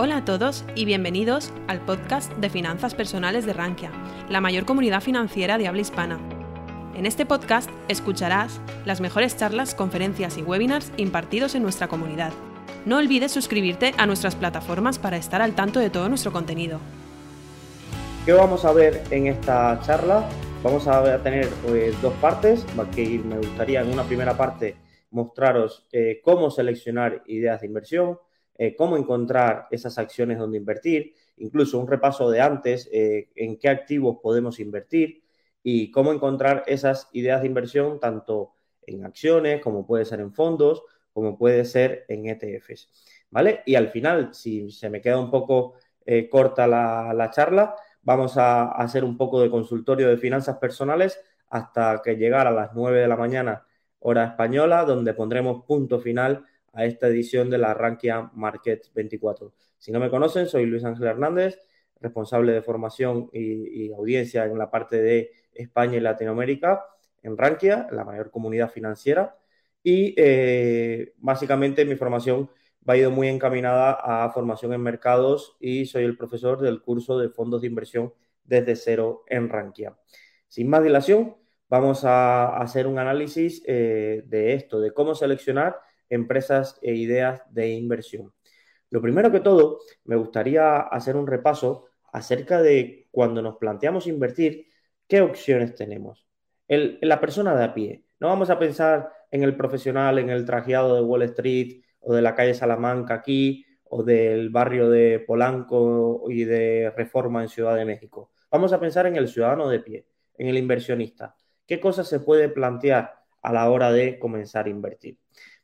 Hola a todos y bienvenidos al podcast de finanzas personales de Rankia, la mayor comunidad financiera de habla hispana. En este podcast escucharás las mejores charlas, conferencias y webinars impartidos en nuestra comunidad. No olvides suscribirte a nuestras plataformas para estar al tanto de todo nuestro contenido. ¿Qué vamos a ver en esta charla? Vamos a tener pues, dos partes, me gustaría en una primera parte mostraros eh, cómo seleccionar ideas de inversión, eh, cómo encontrar esas acciones donde invertir, incluso un repaso de antes, eh, en qué activos podemos invertir y cómo encontrar esas ideas de inversión tanto en acciones, como puede ser en fondos, como puede ser en ETFs. ¿Vale? Y al final, si se me queda un poco eh, corta la, charla, vamos a hacer un poco de consultorio de finanzas personales hasta que llegar a las 9 de la mañana hora española, donde pondremos punto final a esta edición de la Rankia Market 24. Si no me conocen, soy Luis Ángel Hernández, responsable de formación y, audiencia en la parte de España y Latinoamérica en Rankia, la mayor comunidad financiera. Y eh, básicamente mi formación va ido muy encaminada a formación en mercados y soy el profesor del curso de fondos de inversión desde cero en Rankia. Sin más dilación, vamos a hacer un análisis eh, de esto, de cómo seleccionar empresas e ideas de inversión. Lo primero que todo, me gustaría hacer un repaso acerca de cuando nos planteamos invertir, qué opciones tenemos. la persona de a pie. No vamos a pensar en el profesional, en el trajeado de Wall Street o de la calle Salamanca aquí o del barrio de Polanco y de Reforma en Ciudad de México. Vamos a pensar en el ciudadano de pie, en el inversionista. ¿Qué cosas se puede plantear a la hora de comenzar a invertir?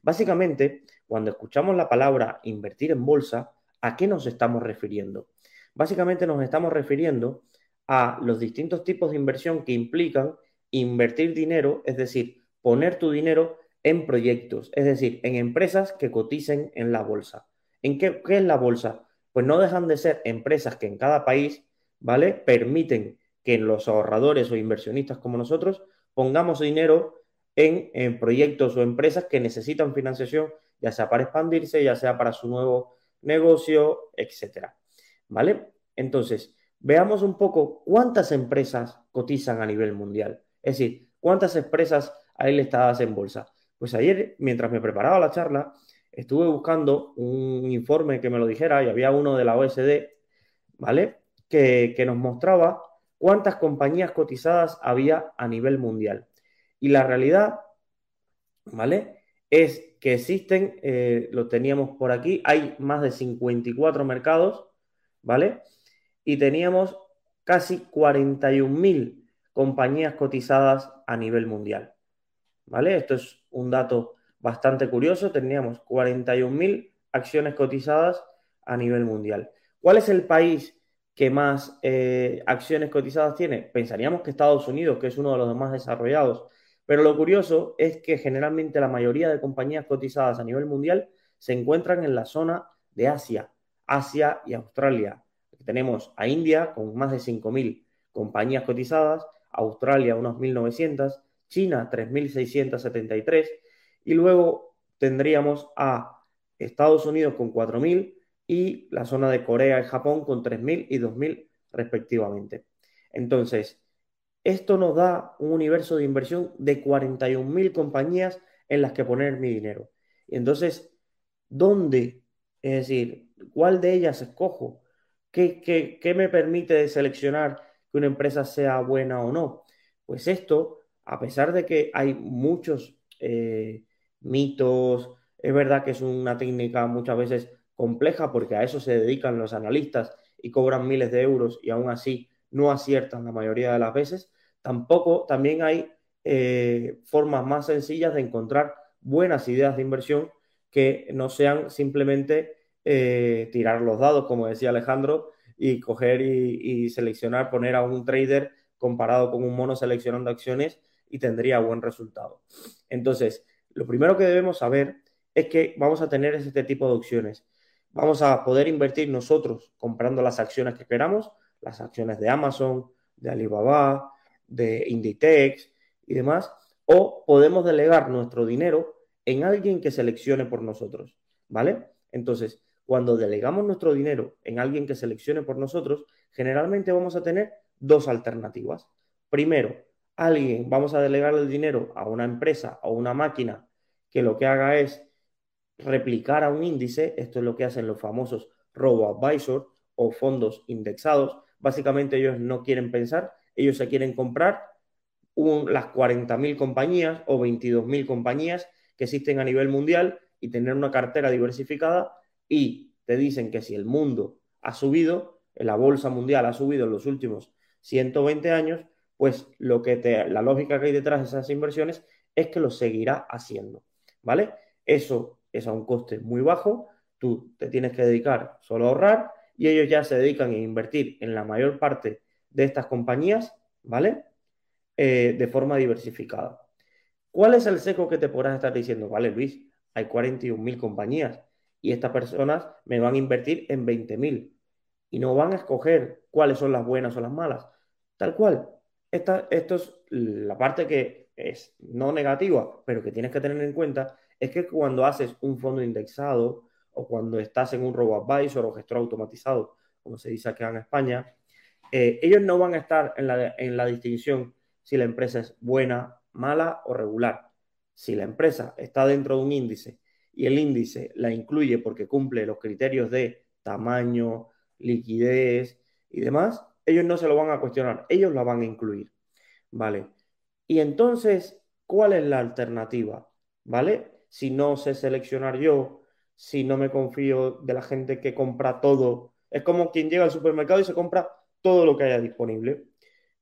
Básicamente, cuando escuchamos la palabra invertir en bolsa, ¿a qué nos estamos refiriendo? Básicamente nos estamos refiriendo a los distintos tipos de inversión que implican invertir dinero, es decir, poner tu dinero en proyectos, es decir, en empresas que coticen en la bolsa. ¿En qué, qué, es la bolsa? Pues no dejan de ser empresas que en cada país, ¿vale? Permiten que los ahorradores o inversionistas como nosotros pongamos dinero en, proyectos o empresas que necesitan financiación, ya sea para expandirse, ya sea para su nuevo negocio, etcétera. ¿Vale? Entonces, veamos un poco cuántas empresas cotizan a nivel mundial. Es decir, cuántas empresas hay listadas en bolsa. Pues ayer, mientras me preparaba la charla, estuve buscando un informe que me lo dijera y había uno de la OSD, ¿vale? Que, que nos mostraba cuántas compañías cotizadas había a nivel mundial. Y la realidad, ¿vale? Es que existen, eh, lo teníamos por aquí, hay más de 54 mercados, ¿vale? Y teníamos casi 41.000 compañías cotizadas a nivel mundial, ¿vale? Esto es un dato bastante curioso, teníamos 41.000 acciones cotizadas a nivel mundial. ¿Cuál es el país que más eh, acciones cotizadas tiene? Pensaríamos que Estados Unidos, que es uno de los más desarrollados, pero lo curioso es que generalmente la mayoría de compañías cotizadas a nivel mundial se encuentran en la zona de Asia, Asia y Australia. Tenemos a India con más de 5.000 compañías cotizadas, Australia unos 1.900, China 3.673 y luego tendríamos a Estados Unidos con 4.000 y la zona de Corea y Japón con 3.000 y 2.000 respectivamente. Entonces, esto nos da un universo de inversión de 41.000 compañías en las que poner mi dinero. Y entonces, ¿dónde? Es decir, ¿cuál de ellas escojo? ¿Qué, me permite seleccionar que una empresa sea buena o no? Pues esto, a pesar de que hay muchos eh, mitos, es verdad que es una técnica muchas veces compleja porque a eso se dedican los analistas y cobran miles de euros y aún así no aciertan la mayoría de las veces, tampoco también hay eh, formas más sencillas de encontrar buenas ideas de inversión que no sean simplemente eh, tirar los dados, como decía Alejandro, y coger y, seleccionar, poner a un trader comparado con un mono seleccionando acciones y tendría buen resultado. Entonces, lo primero que debemos saber es que vamos a tener este tipo de opciones. Vamos a poder invertir nosotros comprando las acciones que queramos, las acciones de Amazon, de Alibaba, de Inditex y demás, o podemos delegar nuestro dinero en alguien que seleccione por nosotros, ¿vale? Entonces, cuando delegamos nuestro dinero en alguien que seleccione por nosotros, generalmente vamos a tener dos alternativas. Primero, alguien, vamos a delegar el dinero a una empresa o una máquina que lo que haga es replicar a un índice, esto es lo que hacen los famosos robo-advisor o fondos indexados, básicamente ellos no quieren pensar, ellos se quieren comprar las 40.000 compañías o 22.000 compañías que existen a nivel mundial y tener una cartera diversificada y te dicen que si el mundo ha subido, la bolsa mundial ha subido en los últimos 120 años, pues lo que la lógica que hay detrás de esas inversiones es que lo seguirá haciendo, ¿vale? Eso es a un coste muy bajo, tú te tienes que dedicar solo a ahorrar y ellos ya se dedican a invertir en la mayor parte de estas compañías, ¿vale? Eh, de forma diversificada. ¿Cuál es el seco que te podrás estar diciendo? Vale, Luis, hay 41.000 compañías y estas personas me van a invertir en 20.000 y no van a escoger cuáles son las buenas o las malas. Tal cual. Esta, esto es la parte que es no negativa, pero que tienes que tener en cuenta, es que cuando haces un fondo indexado o cuando estás en un robo-advisor o gestor automatizado, como se dice acá en España, eh, ellos no van a estar en la, en la distinción si la empresa es buena, mala o regular. Si la empresa está dentro de un índice y el índice la incluye porque cumple los criterios de tamaño, liquidez y demás, ellos no se lo van a cuestionar, ellos la van a incluir. ¿Vale? Y entonces, ¿cuál es la alternativa? ¿Vale? Si no sé seleccionar yo, si no me confío de la gente que compra todo, es como quien llega al supermercado y se compra todo lo que haya disponible.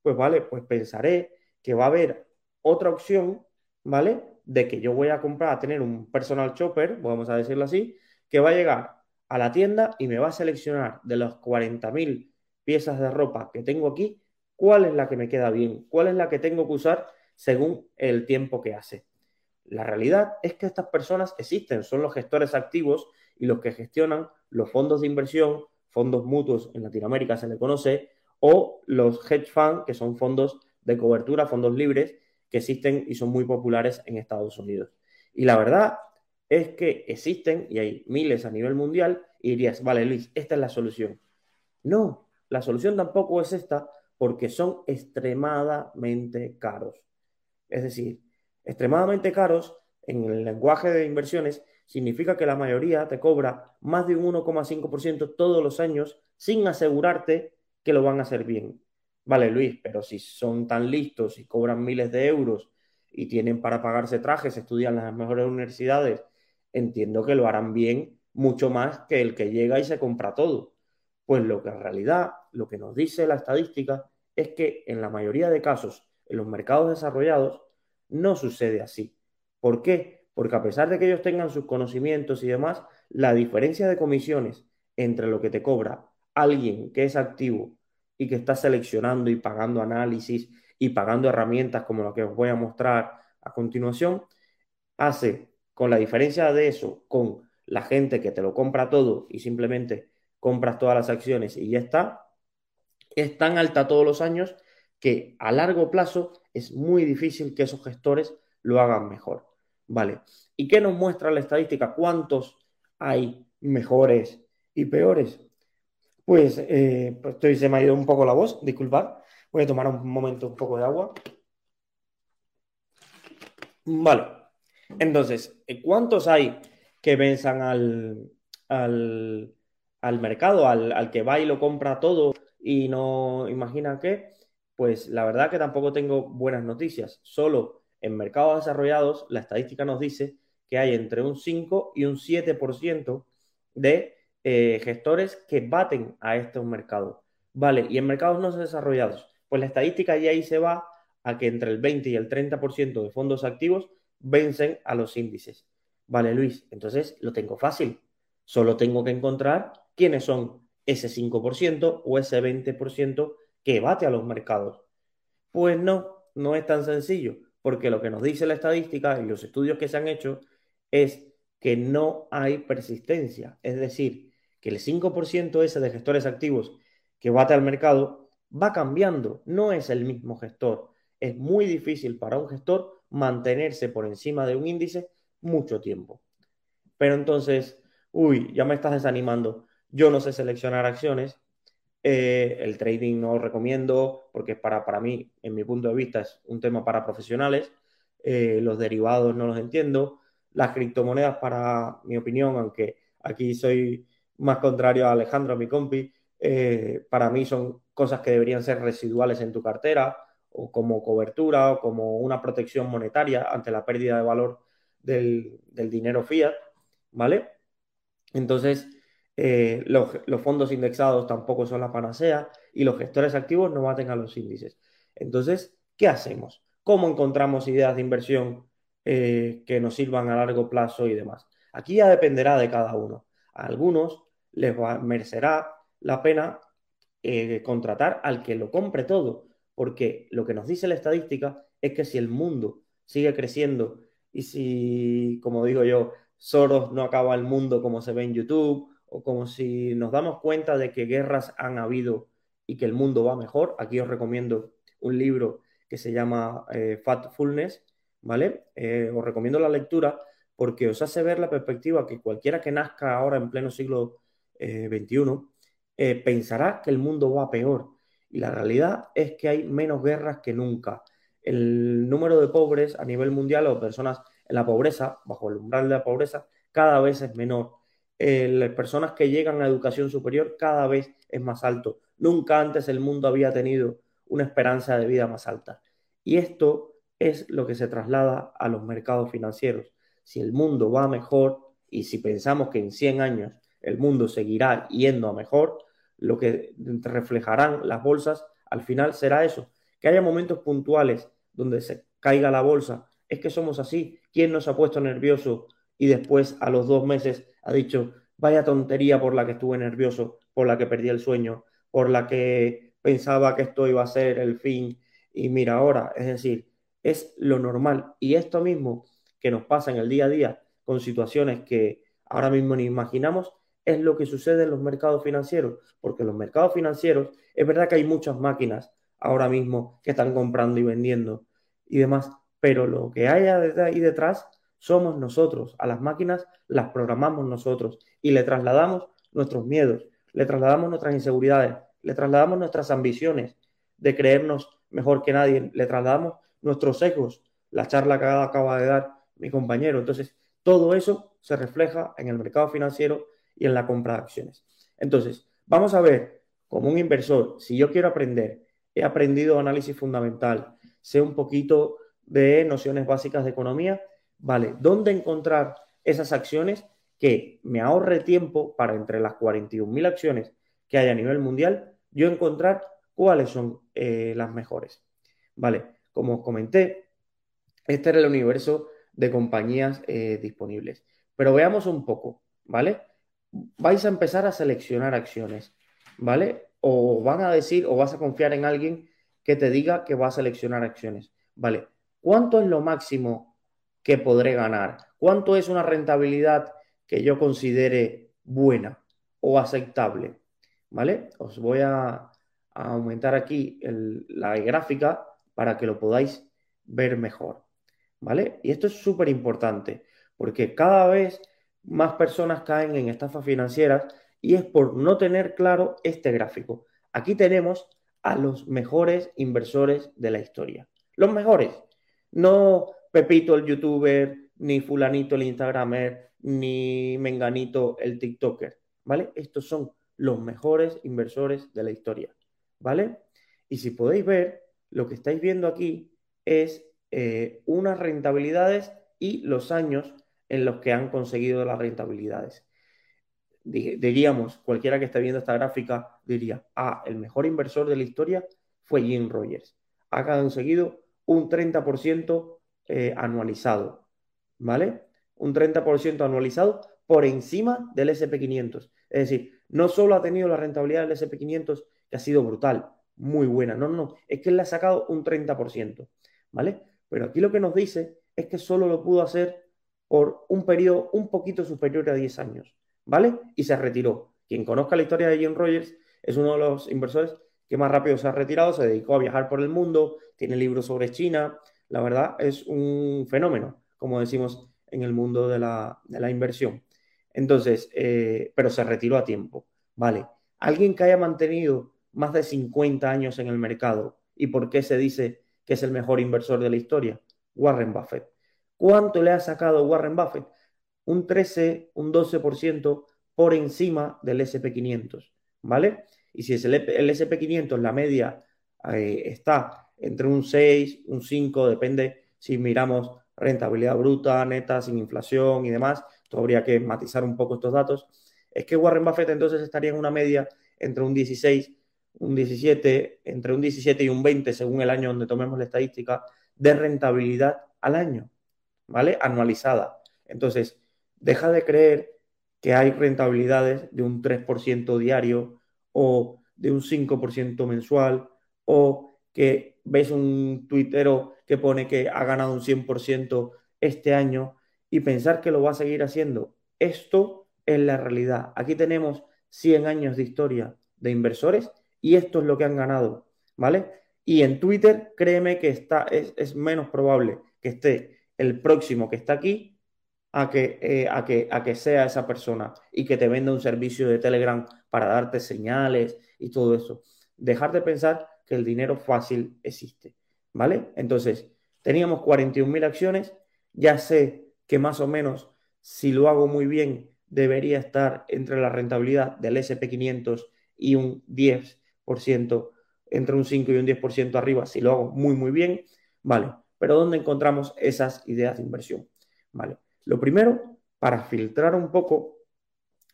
Pues vale, pues pensaré que va a haber otra opción, ¿vale? De que yo voy a comprar, a tener un personal shopper, vamos a decirlo así, que va a llegar a la tienda y me va a seleccionar de las 40.000 piezas de ropa que tengo aquí, cuál es la que me queda bien, cuál es la que tengo que usar según el tiempo que hace. La realidad es que estas personas existen, son los gestores activos y los que gestionan los fondos de inversión, fondos mutuos en Latinoamérica se le conoce, o los hedge funds, que son fondos de cobertura, fondos libres, que existen y son muy populares en Estados Unidos. Y la verdad es que existen, y hay miles a nivel mundial, y dirías, vale, Luis, esta es la solución. No, la solución tampoco es esta, porque son extremadamente caros. Es decir, extremadamente caros en el lenguaje de inversiones significa que la mayoría te cobra más de un 1,5% todos los años sin asegurarte que lo van a hacer bien. Vale, Luis, pero si son tan listos y cobran miles de euros y tienen para pagarse trajes, estudian las mejores universidades, entiendo que lo harán bien mucho más que el que llega y se compra todo. Pues lo que en realidad, lo que nos dice la estadística es que en la mayoría de casos, en los mercados desarrollados, no sucede así. ¿Por qué? Porque a pesar de que ellos tengan sus conocimientos y demás, la diferencia de comisiones entre lo que te cobra alguien que es activo y que está seleccionando y pagando análisis y pagando herramientas como lo que os voy a mostrar a continuación, hace con la diferencia de eso, con la gente que te lo compra todo y simplemente compras todas las acciones y ya está, es tan alta todos los años que a largo plazo es muy difícil que esos gestores lo hagan mejor. ¿Vale? ¿Y qué nos muestra la estadística? ¿Cuántos hay mejores y peores? Pues, eh, pues estoy, se me ha ido un poco la voz, disculpad. Voy a tomar un momento un poco de agua. Vale. Entonces, ¿cuántos hay que venzan al, al, al mercado, al, al, que va y lo compra todo y no imagina qué? Pues la verdad que tampoco tengo buenas noticias. Solo en mercados desarrollados, la estadística nos dice que hay entre un 5 y un 7% de eh, gestores que baten a estos mercados. Vale, y en mercados no desarrollados, pues la estadística ya ahí se va a que entre el 20 y el 30% de fondos activos vencen a los índices. Vale, Luis, entonces lo tengo fácil. Solo tengo que encontrar quiénes son ese 5% o ese 20% que bate a los mercados. Pues no, no es tan sencillo, porque lo que nos dice la estadística y los estudios que se han hecho es que no hay persistencia. Es decir, que el 5% ese de gestores activos que bate al mercado va cambiando, no es el mismo gestor. Es muy difícil para un gestor mantenerse por encima de un índice mucho tiempo. Pero entonces, uy, ya me estás desanimando, yo no sé seleccionar acciones, eh, el trading no lo recomiendo porque para, para mí, en mi punto de vista, es un tema para profesionales, eh, los derivados no los entiendo, las criptomonedas, para mi opinión, aunque aquí soy más contrario a Alejandro, a mi compi, eh, para mí son cosas que deberían ser residuales en tu cartera o como cobertura o como una protección monetaria ante la pérdida de valor del, dinero fiat, ¿vale? Entonces, eh, los, fondos indexados tampoco son la panacea y los gestores activos no baten a los índices. Entonces, ¿qué hacemos? ¿Cómo encontramos ideas de inversión eh, que nos sirvan a largo plazo y demás? Aquí ya dependerá de cada uno. A algunos les merecerá la pena eh, contratar al que lo compre todo, porque lo que nos dice la estadística es que si el mundo sigue creciendo y si, como digo yo, Soros no acaba el mundo como se ve en YouTube, o como si nos damos cuenta de que guerras han habido y que el mundo va mejor, aquí os recomiendo un libro que se llama eh, Fatfulness, ¿vale? Eh, os recomiendo la lectura porque os hace ver la perspectiva que cualquiera que nazca ahora en pleno siglo XXI eh, pensará que el mundo va peor. Y la realidad es que hay menos guerras que nunca. El número de pobres a nivel mundial o personas en la pobreza, bajo el umbral de la pobreza, cada vez es menor. Eh, las personas que llegan a educación superior cada vez es más alto. Nunca antes el mundo había tenido una esperanza de vida más alta. Y esto es lo que se traslada a los mercados financieros. Si el mundo va mejor y si pensamos que en 100 años el mundo seguirá yendo a mejor, lo que reflejarán las bolsas al final será eso, que haya momentos puntuales donde se caiga la bolsa. Es que somos así. ¿Quién nos ha puesto nervioso y después a los dos meses ha dicho, vaya tontería por la que estuve nervioso, por la que perdí el sueño, por la que pensaba que esto iba a ser el fin y mira ahora? Es decir, es lo normal. Y esto mismo que nos pasa en el día a día con situaciones que ahora mismo ni imaginamos, es lo que sucede en los mercados financieros, porque en los mercados financieros es verdad que hay muchas máquinas ahora mismo que están comprando y vendiendo y demás, pero lo que hay ahí detrás somos nosotros. A las máquinas las programamos nosotros y le trasladamos nuestros miedos, le trasladamos nuestras inseguridades, le trasladamos nuestras ambiciones de creernos mejor que nadie, le trasladamos nuestros ecos, la charla que acaba de dar mi compañero. Entonces, todo eso se refleja en el mercado financiero y en la compra de acciones. Entonces, vamos a ver, como un inversor, si yo quiero aprender, he aprendido análisis fundamental, sé un poquito de nociones básicas de economía, vale, ¿dónde encontrar esas acciones que me ahorre tiempo para entre las 41.000 acciones que hay a nivel mundial, yo encontrar cuáles son eh, las mejores? Vale, como os comenté, este era el universo de compañías eh, disponibles. Pero veamos un poco, ¿vale? vais a empezar a seleccionar acciones, ¿vale? O van a decir, o vas a confiar en alguien que te diga que va a seleccionar acciones, ¿vale? ¿Cuánto es lo máximo que podré ganar? ¿Cuánto es una rentabilidad que yo considere buena o aceptable? ¿Vale? Os voy a, aumentar aquí la gráfica para que lo podáis ver mejor. ¿Vale? Y esto es súper importante porque cada vez más personas caen en estafas financieras y es por no tener claro este gráfico. Aquí tenemos a los mejores inversores de la historia. Los mejores. No Pepito el youtuber, ni fulanito el instagramer, ni menganito el tiktoker. ¿Vale? Estos son los mejores inversores de la historia. ¿Vale? Y si podéis ver, lo que estáis viendo aquí es eh, unas rentabilidades y los años en los que han conseguido las rentabilidades. Diríamos, cualquiera que esté viendo esta gráfica diría, ah, el mejor inversor de la historia fue Jim Rogers. Ha conseguido un 30% eh, anualizado, ¿vale? Un 30% anualizado por encima del SP500. Es decir, no solo ha tenido la rentabilidad del SP500, que ha sido brutal, muy buena, no, no, no, es que él le ha sacado un 30%, ¿vale? Pero aquí lo que nos dice es que solo lo pudo hacer por un periodo un poquito superior a 10 años, ¿vale? Y se retiró. Quien conozca la historia de Jim Rogers es uno de los inversores que más rápido se ha retirado, se dedicó a viajar por el mundo, tiene libros sobre China, la verdad es un fenómeno, como decimos en el mundo de la, inversión. Entonces, eh, pero se retiró a tiempo, ¿vale? Alguien que haya mantenido más de 50 años en el mercado, ¿y por qué se dice que es el mejor inversor de la historia? Warren Buffett. ¿Cuánto le ha sacado Warren Buffett? Un 13, un 12% por encima del SP500, ¿vale? Y si es el, SP500, la media eh, está entre un 6, un 5, depende si miramos rentabilidad bruta, neta, sin inflación y demás, habría que matizar un poco estos datos, es que Warren Buffett entonces estaría en una media entre un 16, un 17, entre un 17 y un 20, según el año donde tomemos la estadística, de rentabilidad al año, ¿vale? Anualizada. Entonces, deja de creer que hay rentabilidades de un 3% diario o de un 5% mensual o que ves un tuitero que pone que ha ganado un 100% este año y pensar que lo va a seguir haciendo. Esto es la realidad. Aquí tenemos 100 años de historia de inversores y esto es lo que han ganado, ¿vale? Y en Twitter, créeme que está, es, menos probable que esté el próximo que está aquí a que, eh, a, que, a que sea esa persona y que te venda un servicio de Telegram para darte señales y todo eso. Dejar de pensar que el dinero fácil existe, ¿vale? Entonces, teníamos 41.000 acciones, ya sé que más o menos, si lo hago muy bien, debería estar entre la rentabilidad del SP500 y un 10%, entre un 5 y un 10% arriba, si lo hago muy, muy bien, ¿vale? Pero ¿dónde encontramos esas ideas de inversión? ¿Vale? Lo primero, para filtrar un poco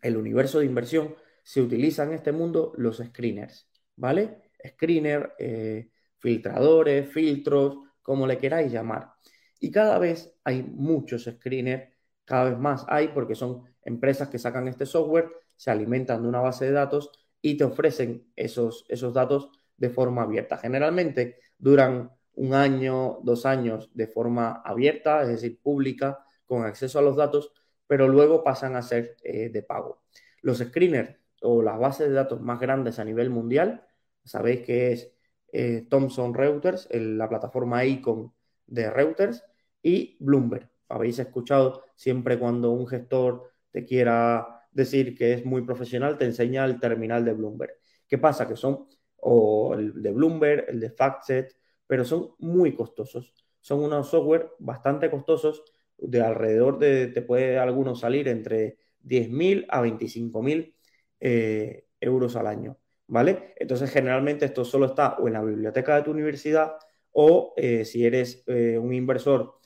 el universo de inversión, se utilizan en este mundo los screeners, ¿vale? Screener, eh, filtradores, filtros, como le queráis llamar. Y cada vez hay muchos screeners, cada vez más hay, porque son empresas que sacan este software, se alimentan de una base de datos y te ofrecen esos, esos datos de forma abierta. Generalmente duran un año, dos años de forma abierta, es decir, pública, con acceso a los datos, pero luego pasan a ser eh, de pago. Los screeners o las bases de datos más grandes a nivel mundial, sabéis que es eh, Thomson Reuters, la plataforma Icon de Reuters, y Bloomberg. Habéis escuchado siempre cuando un gestor te quiera decir que es muy profesional, te enseña el terminal de Bloomberg. ¿Qué pasa? Que son, o el de Bloomberg, el de FactSet, pero son muy costosos. Son unos software bastante costosos de alrededor de, te puede algunos salir entre 10.000 a 25.000 eh, euros al año, ¿vale? Entonces, generalmente esto solo está o en la biblioteca de tu universidad o eh, si eres eh, un inversor,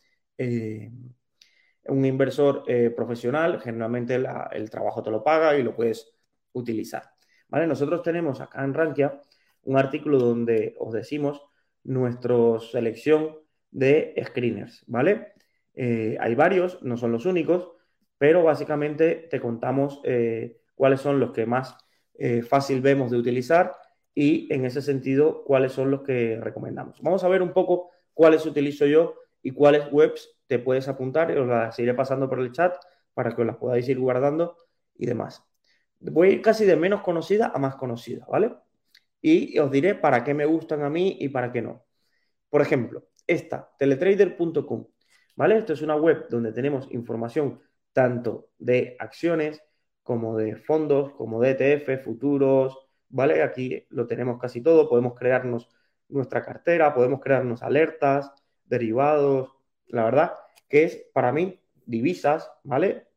un inversor profesional, generalmente el trabajo te lo paga y lo puedes utilizar, ¿vale? Nosotros tenemos acá en Rankia un artículo donde os decimos nuestra selección de screeners, ¿vale? Eh, hay varios, no son los únicos, pero básicamente te contamos eh, cuáles son los que más eh, fácil vemos de utilizar y en ese sentido cuáles son los que recomendamos. Vamos a ver un poco cuáles utilizo yo y cuáles webs te puedes apuntar os las iré pasando por el chat para que os las podáis ir guardando y demás. Voy a ir casi de menos conocida a más conocida, ¿vale? Y os diré para qué me gustan a mí y para qué no. Por ejemplo, esta, teletrader.com. ¿vale? Esto es una web donde tenemos información tanto de acciones como de fondos, como de ETF, futuros, ¿vale? Aquí lo tenemos casi todo, podemos crearnos nuestra cartera, podemos crearnos alertas, derivados, la verdad que es para mí divisas, ¿vale?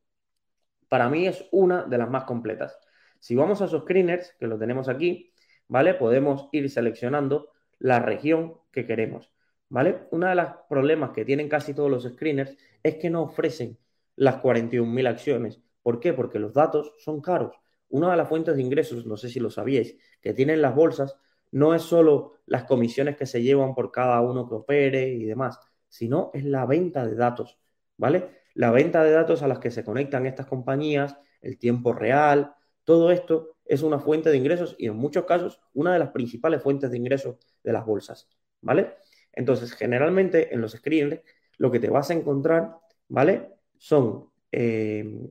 Para mí es una de las más completas. Si vamos a esos screeners, que lo tenemos aquí, ¿vale? Podemos ir seleccionando la región que queremos. ¿vale? Uno de los problemas que tienen casi todos los screeners es que no ofrecen las 41.000 acciones. ¿Por qué? Porque los datos son caros. Una de las fuentes de ingresos, no sé si lo sabíais, que tienen las bolsas no es solo las comisiones que se llevan por cada uno que opere y demás, sino es la venta de datos, ¿vale? La venta de datos a las que se conectan estas compañías, el tiempo real, todo esto es una fuente de ingresos y en muchos casos una de las principales fuentes de ingresos de las bolsas, ¿vale? Entonces, generalmente en los screeners lo que te vas a encontrar, ¿vale? Son, eh,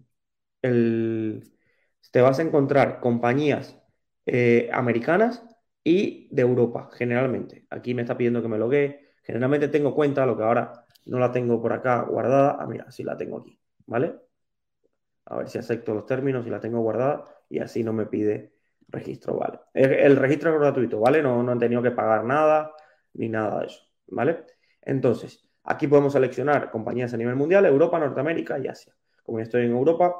te vas a encontrar compañías eh, americanas y de Europa, generalmente. Aquí me está pidiendo que me loguee. Generalmente tengo cuenta, lo que ahora no la tengo por acá guardada. Ah, mira, sí la tengo aquí, ¿vale? A ver si acepto los términos y la tengo guardada y así no me pide registro, ¿vale? El, registro es gratuito, ¿vale? No, no han tenido que pagar nada ni nada de eso, ¿vale? Entonces, aquí podemos seleccionar compañías a nivel mundial, Europa, Norteamérica y Asia. Como estoy en Europa,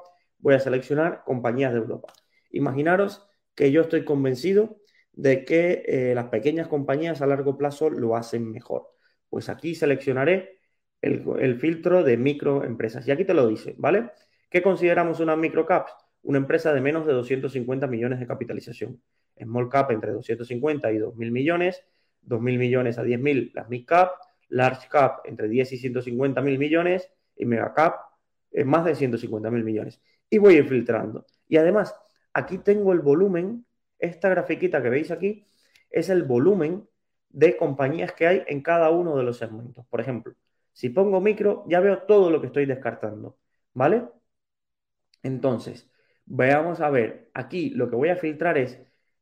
voy a seleccionar compañías de Europa. Imaginaros que yo estoy convencido de que eh, las pequeñas compañías a largo plazo lo hacen mejor. Pues aquí seleccionaré el, filtro de microempresas. Y aquí te lo dice, ¿vale? ¿Qué consideramos una microcap? Una empresa de menos de 250 millones de capitalización. Small cap entre 250 y 2.000 millones, 2.000 millones a 10.000 las mid cap, large cap entre 10 y 150 mil millones y mega cap más de 150 mil millones. Y voy a ir filtrando. Y además, aquí tengo el volumen, esta grafiquita que veis aquí es el volumen de compañías que hay en cada uno de los segmentos. Por ejemplo, si pongo micro, ya veo todo lo que estoy descartando. ¿Vale? Entonces, veamos a ver, aquí lo que voy a filtrar es,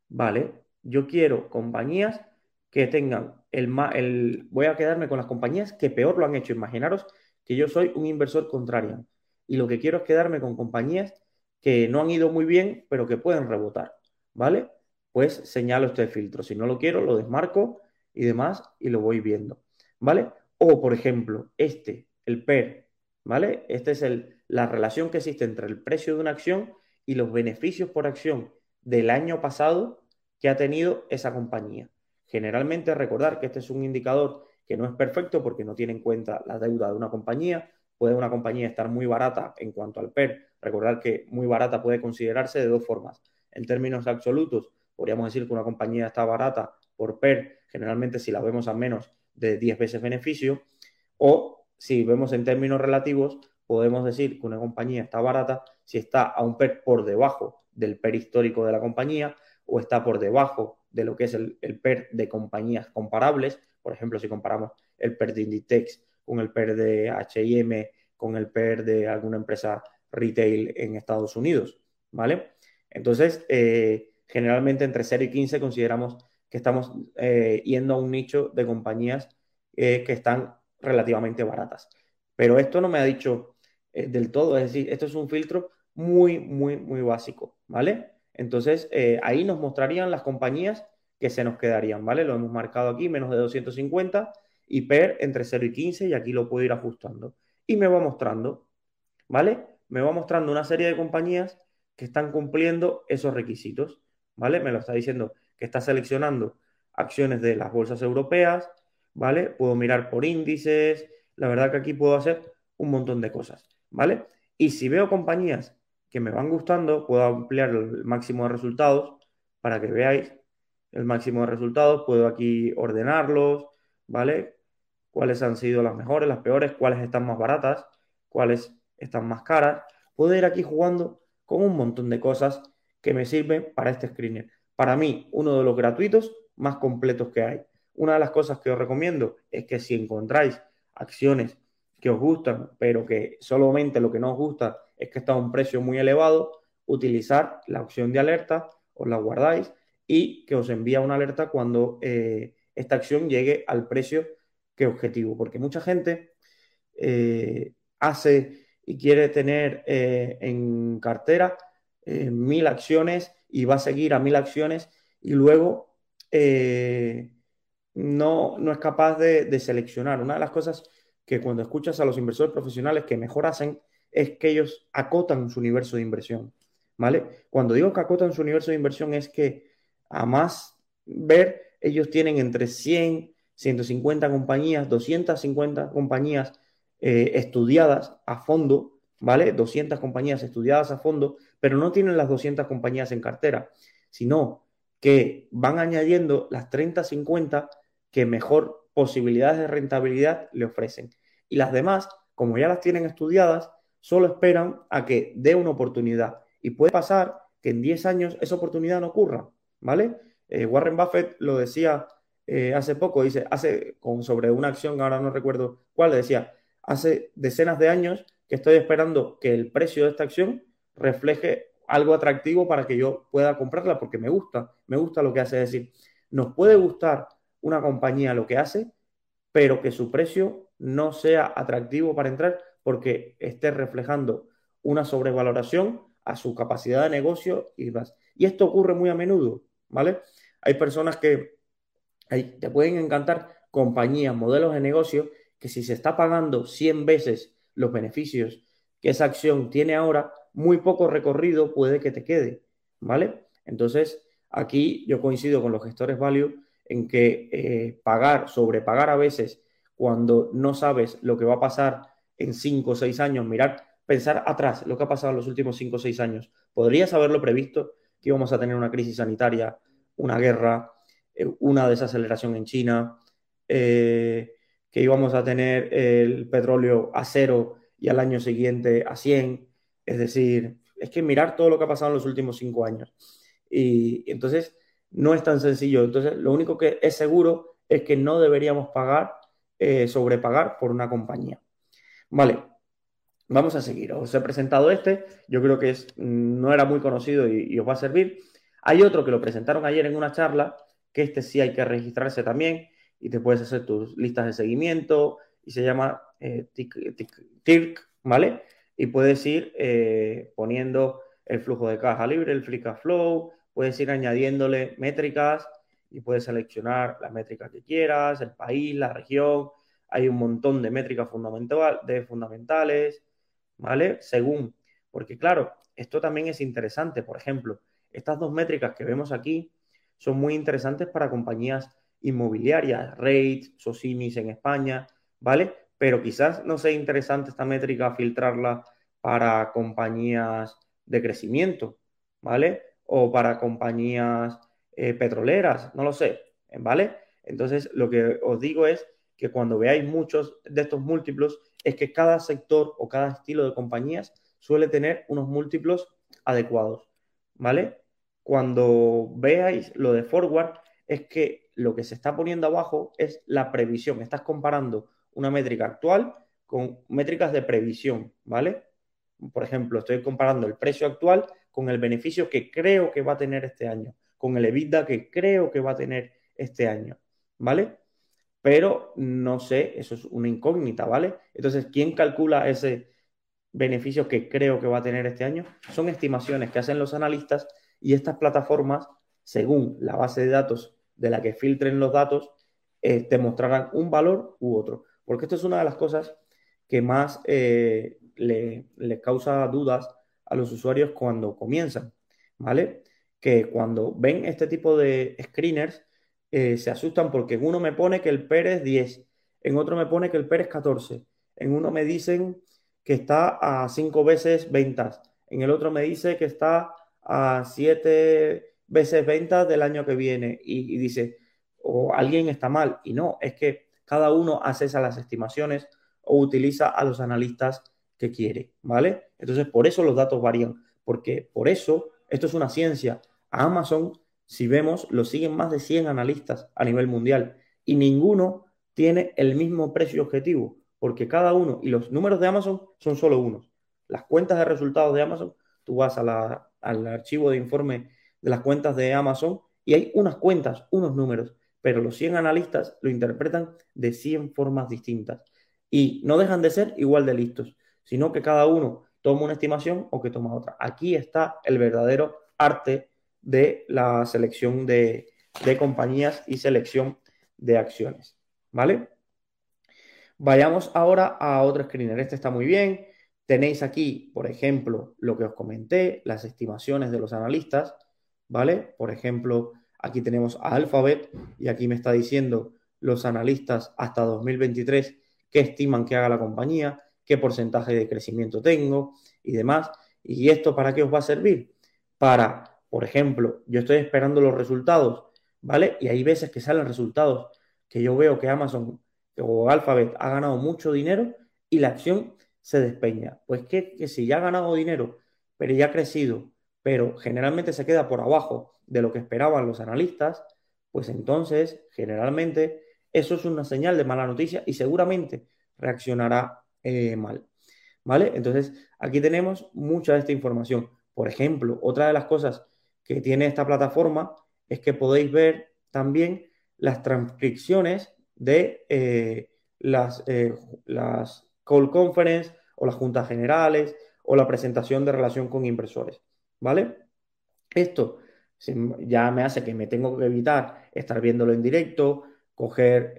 vale, yo quiero compañías que tengan el, el voy a quedarme con las compañías que peor lo han hecho. Imaginaros que yo soy un inversor contrario y lo que quiero es quedarme con compañías que no han ido muy bien, pero que pueden rebotar, ¿vale? Pues señalo este filtro. Si no lo quiero, lo desmarco y demás y lo voy viendo, ¿vale? O, por ejemplo, este, el PER, ¿vale? Esta es la relación que existe entre el precio de una acción y los beneficios por acción del año pasado que ha tenido esa compañía. Generalmente recordar que este es un indicador que no es perfecto porque no tiene en cuenta la deuda de una compañía. Puede una compañía estar muy barata en cuanto al PER. Recordar que muy barata puede considerarse de dos formas. En términos absolutos, podríamos decir que una compañía está barata por PER, generalmente si la vemos a menos de 10 veces beneficio, o si vemos en términos relativos, podemos decir que una compañía está barata si está a un PER por debajo del PER histórico de la compañía o está por debajo de lo que es el, PER de compañías comparables. Por ejemplo, si comparamos el PER de Inditex con el PER de HM, con el PER de alguna empresa retail en Estados Unidos, ¿vale? Entonces, eh, generalmente entre 0 y 15 consideramos que estamos eh, yendo a un nicho de compañías eh, que están relativamente baratas. Pero esto no me ha dicho del todo, es decir, esto es un filtro muy, muy, muy básico, ¿vale? Entonces, ahí nos mostrarían las compañías que se nos quedarían, ¿vale? Lo hemos marcado aquí, menos de 250 y PER entre 0 y 15 y aquí lo puedo ir ajustando. Y me va mostrando, ¿vale? Me va mostrando una serie de compañías que están cumpliendo esos requisitos, ¿vale? Me lo está diciendo que está seleccionando acciones de las bolsas europeas, ¿vale? Puedo mirar por índices, la verdad que aquí puedo hacer un montón de cosas, ¿vale? Y si veo compañías que me van gustando, puedo ampliar el máximo de resultados para que veáis el máximo de resultados, puedo aquí ordenarlos, ¿vale? Cuáles han sido las mejores, las peores, cuáles están más baratas, cuáles están más caras. Puedo ir aquí jugando con un montón de cosas que me sirven para este screener para mí, uno de los gratuitos más completos que hay. Una de las cosas que os recomiendo es que si encontráis acciones que os gustan, pero que solamente lo que no os gusta es que está a un precio muy elevado, utilizar la opción de alerta, os la guardáis y que os envía una alerta cuando eh, esta acción llegue al precio que objetivo. Porque mucha gente eh, hace y quiere tener eh, en cartera mil acciones y va a seguir a mil acciones y luego eh, no, no es capaz de, seleccionar. Una de las cosas que cuando escuchas a los inversores profesionales que mejor hacen es que ellos acotan su universo de inversión. ¿Vale? Cuando digo que acotan su universo de inversión es que a más ver, ellos tienen entre 100, 150 compañías, 250 compañías eh, estudiadas a fondo, ¿vale? 200 compañías estudiadas a fondo pero no tienen las 200 compañías en cartera, sino que van añadiendo las 30, 50 que mejor posibilidades de rentabilidad le ofrecen. Y las demás, como ya las tienen estudiadas, solo esperan a que dé una oportunidad. Y puede pasar que en 10 años esa oportunidad no ocurra, ¿vale? Eh, Warren Buffett lo decía eh, hace poco, dice, hace con, sobre una acción, ahora no recuerdo cuál, decía, hace decenas de años que estoy esperando que el precio de esta acción refleje algo atractivo para que yo pueda comprarla porque me gusta, me gusta lo que hace. Es decir, nos puede gustar una compañía lo que hace, pero que su precio no sea atractivo para entrar porque esté reflejando una sobrevaloración a su capacidad de negocio y demás. Y esto ocurre muy a menudo, ¿vale? Hay personas que te pueden encantar compañías, modelos de negocio, que si se está pagando 100 veces los beneficios que esa acción tiene ahora, muy poco recorrido puede que te quede, ¿vale? Entonces, aquí yo coincido con los gestores value en que eh, pagar, sobrepagar a veces cuando no sabes lo que va a pasar en 5 o 6 años, mirar, pensar atrás lo que ha pasado en los últimos 5 o 6 años. ¿Podrías haberlo previsto que íbamos a tener una crisis sanitaria, una guerra, eh, una desaceleración en China, eh, que íbamos a tener el petróleo a cero y al año siguiente a 100? Es decir, es que mirar todo lo que ha pasado en los últimos 5 años. Y, entonces no es tan sencillo. Entonces, lo único que es seguro es que no deberíamos pagar, eh, sobrepagar por una compañía. Vale, vamos a seguir. Os he presentado este, yo creo que es, no era muy conocido y, os va a servir. Hay otro que lo presentaron ayer en una charla, que este sí hay que registrarse también y te puedes hacer tus listas de seguimiento y se llama eh, TIRC, ¿vale? Y puedes ir eh, poniendo el flujo de caja libre, el free cash flow, puedes ir añadiéndole métricas y puedes seleccionar las métricas que quieras, el país, la región, hay un montón de métricas fundamental, de fundamentales, ¿vale? Según, porque claro, esto también es interesante. Por ejemplo, estas dos métricas que vemos aquí son muy interesantes para compañías inmobiliarias, REITs, SOSIMIS en España, ¿vale? Pero quizás no sea interesante esta métrica filtrarla para compañías de crecimiento, ¿vale? O para compañías eh, petroleras, no lo sé, ¿vale? Entonces, lo que os digo es que cuando veáis muchos de estos múltiplos es que cada sector o cada estilo de compañías suele tener unos múltiplos adecuados, ¿vale? Cuando veáis lo de forward es que lo que se está poniendo abajo es la previsión. Estás comparando una métrica actual con métricas de previsión, ¿vale? Por ejemplo, estoy comparando el precio actual con el beneficio que creo que va a tener este año, con el EBITDA que creo que va a tener este año, ¿vale? pero no sé, eso es una incógnita, ¿vale? Entonces, ¿quién calcula ese beneficio que creo que va a tener este año? Son estimaciones que hacen los analistas y estas plataformas, según la base de datos de la que filtren los datos, eh, te mostrarán un valor u otro. Porque esto es una de las cosas que más eh, le, causa dudas a los usuarios cuando comienzan, ¿vale? Que cuando ven este tipo de screeners, eh, se asustan porque en uno me pone que el PER es 10, en otro me pone que el PER es 14, en uno me dicen que está a 5 veces ventas, en el otro me dice que está a 7 veces ventas del año que viene y, dice, o alguien está mal. Y no, es que cada uno hace esas las estimaciones o utiliza a los analistas que quiere, ¿vale? Entonces, por eso los datos varían, porque por eso esto es una ciencia. A Amazon si vemos, lo siguen más de 100 analistas a nivel mundial y ninguno tiene el mismo precio objetivo, porque cada uno, y los números de Amazon son solo unos. Las cuentas de resultados de Amazon, tú vas al archivo de informe de las cuentas de Amazon y hay unas cuentas, unos números, pero los 100 analistas lo interpretan de 100 formas distintas y no dejan de ser igual de listos, sino que cada uno toma una estimación o que toma otra. Aquí está el verdadero arte de la selección de, compañías y selección de acciones. ¿Vale? Vayamos ahora a otro screener. Este está muy bien. Tenéis aquí, por ejemplo, lo que os comenté, las estimaciones de los analistas. ¿Vale? Por ejemplo, aquí tenemos a Alphabet y aquí me está diciendo los analistas hasta 2023 qué estiman que haga la compañía, qué porcentaje de crecimiento tengo y demás. ¿Y esto para qué os va a servir? Para por ejemplo, yo estoy esperando los resultados, ¿vale? Y hay veces que salen resultados que yo veo que Amazon o Alphabet ha ganado mucho dinero y la acción se despeña. Pues que, si ya ha ganado dinero, pero ya ha crecido, pero generalmente se queda por abajo de lo que esperaban los analistas, pues entonces generalmente eso es una señal de mala noticia y seguramente reaccionará eh, mal. ¿Vale? Entonces aquí tenemos mucha de esta información. Por ejemplo, otra de las cosas que tiene esta plataforma es que podéis ver también las transcripciones de eh, las, eh, las call conference o las juntas generales o la presentación de relación con inversores, ¿vale? Esto ya me hace que me tengo que evitar estar viéndolo en directo, coger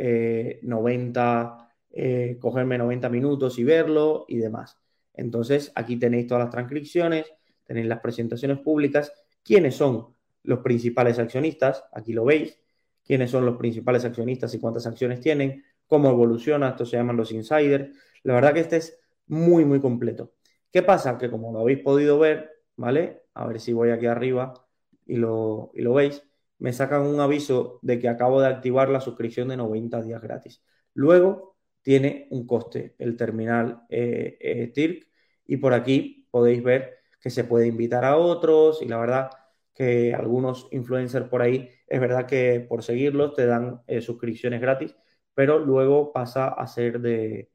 90, eh, eh, cogerme 90 minutos y verlo y demás. Entonces, aquí tenéis todas las transcripciones, tenéis las presentaciones públicas, quiénes son los principales accionistas, aquí lo veis, quiénes son los principales accionistas y cuántas acciones tienen, cómo evoluciona, esto se llaman los insiders. La verdad que este es muy, muy completo. ¿Qué pasa? Que como lo habéis podido ver, ¿vale? A ver si voy aquí arriba y lo, y lo veis, me sacan un aviso de que acabo de activar la suscripción de 90 días gratis. Luego tiene un coste el terminal eh, eh, TIRC y por aquí podéis ver que se puede invitar a otros y la verdad que algunos influencers por ahí, es verdad que por seguirlos te dan eh, suscripciones gratis, pero luego pasa a ser de,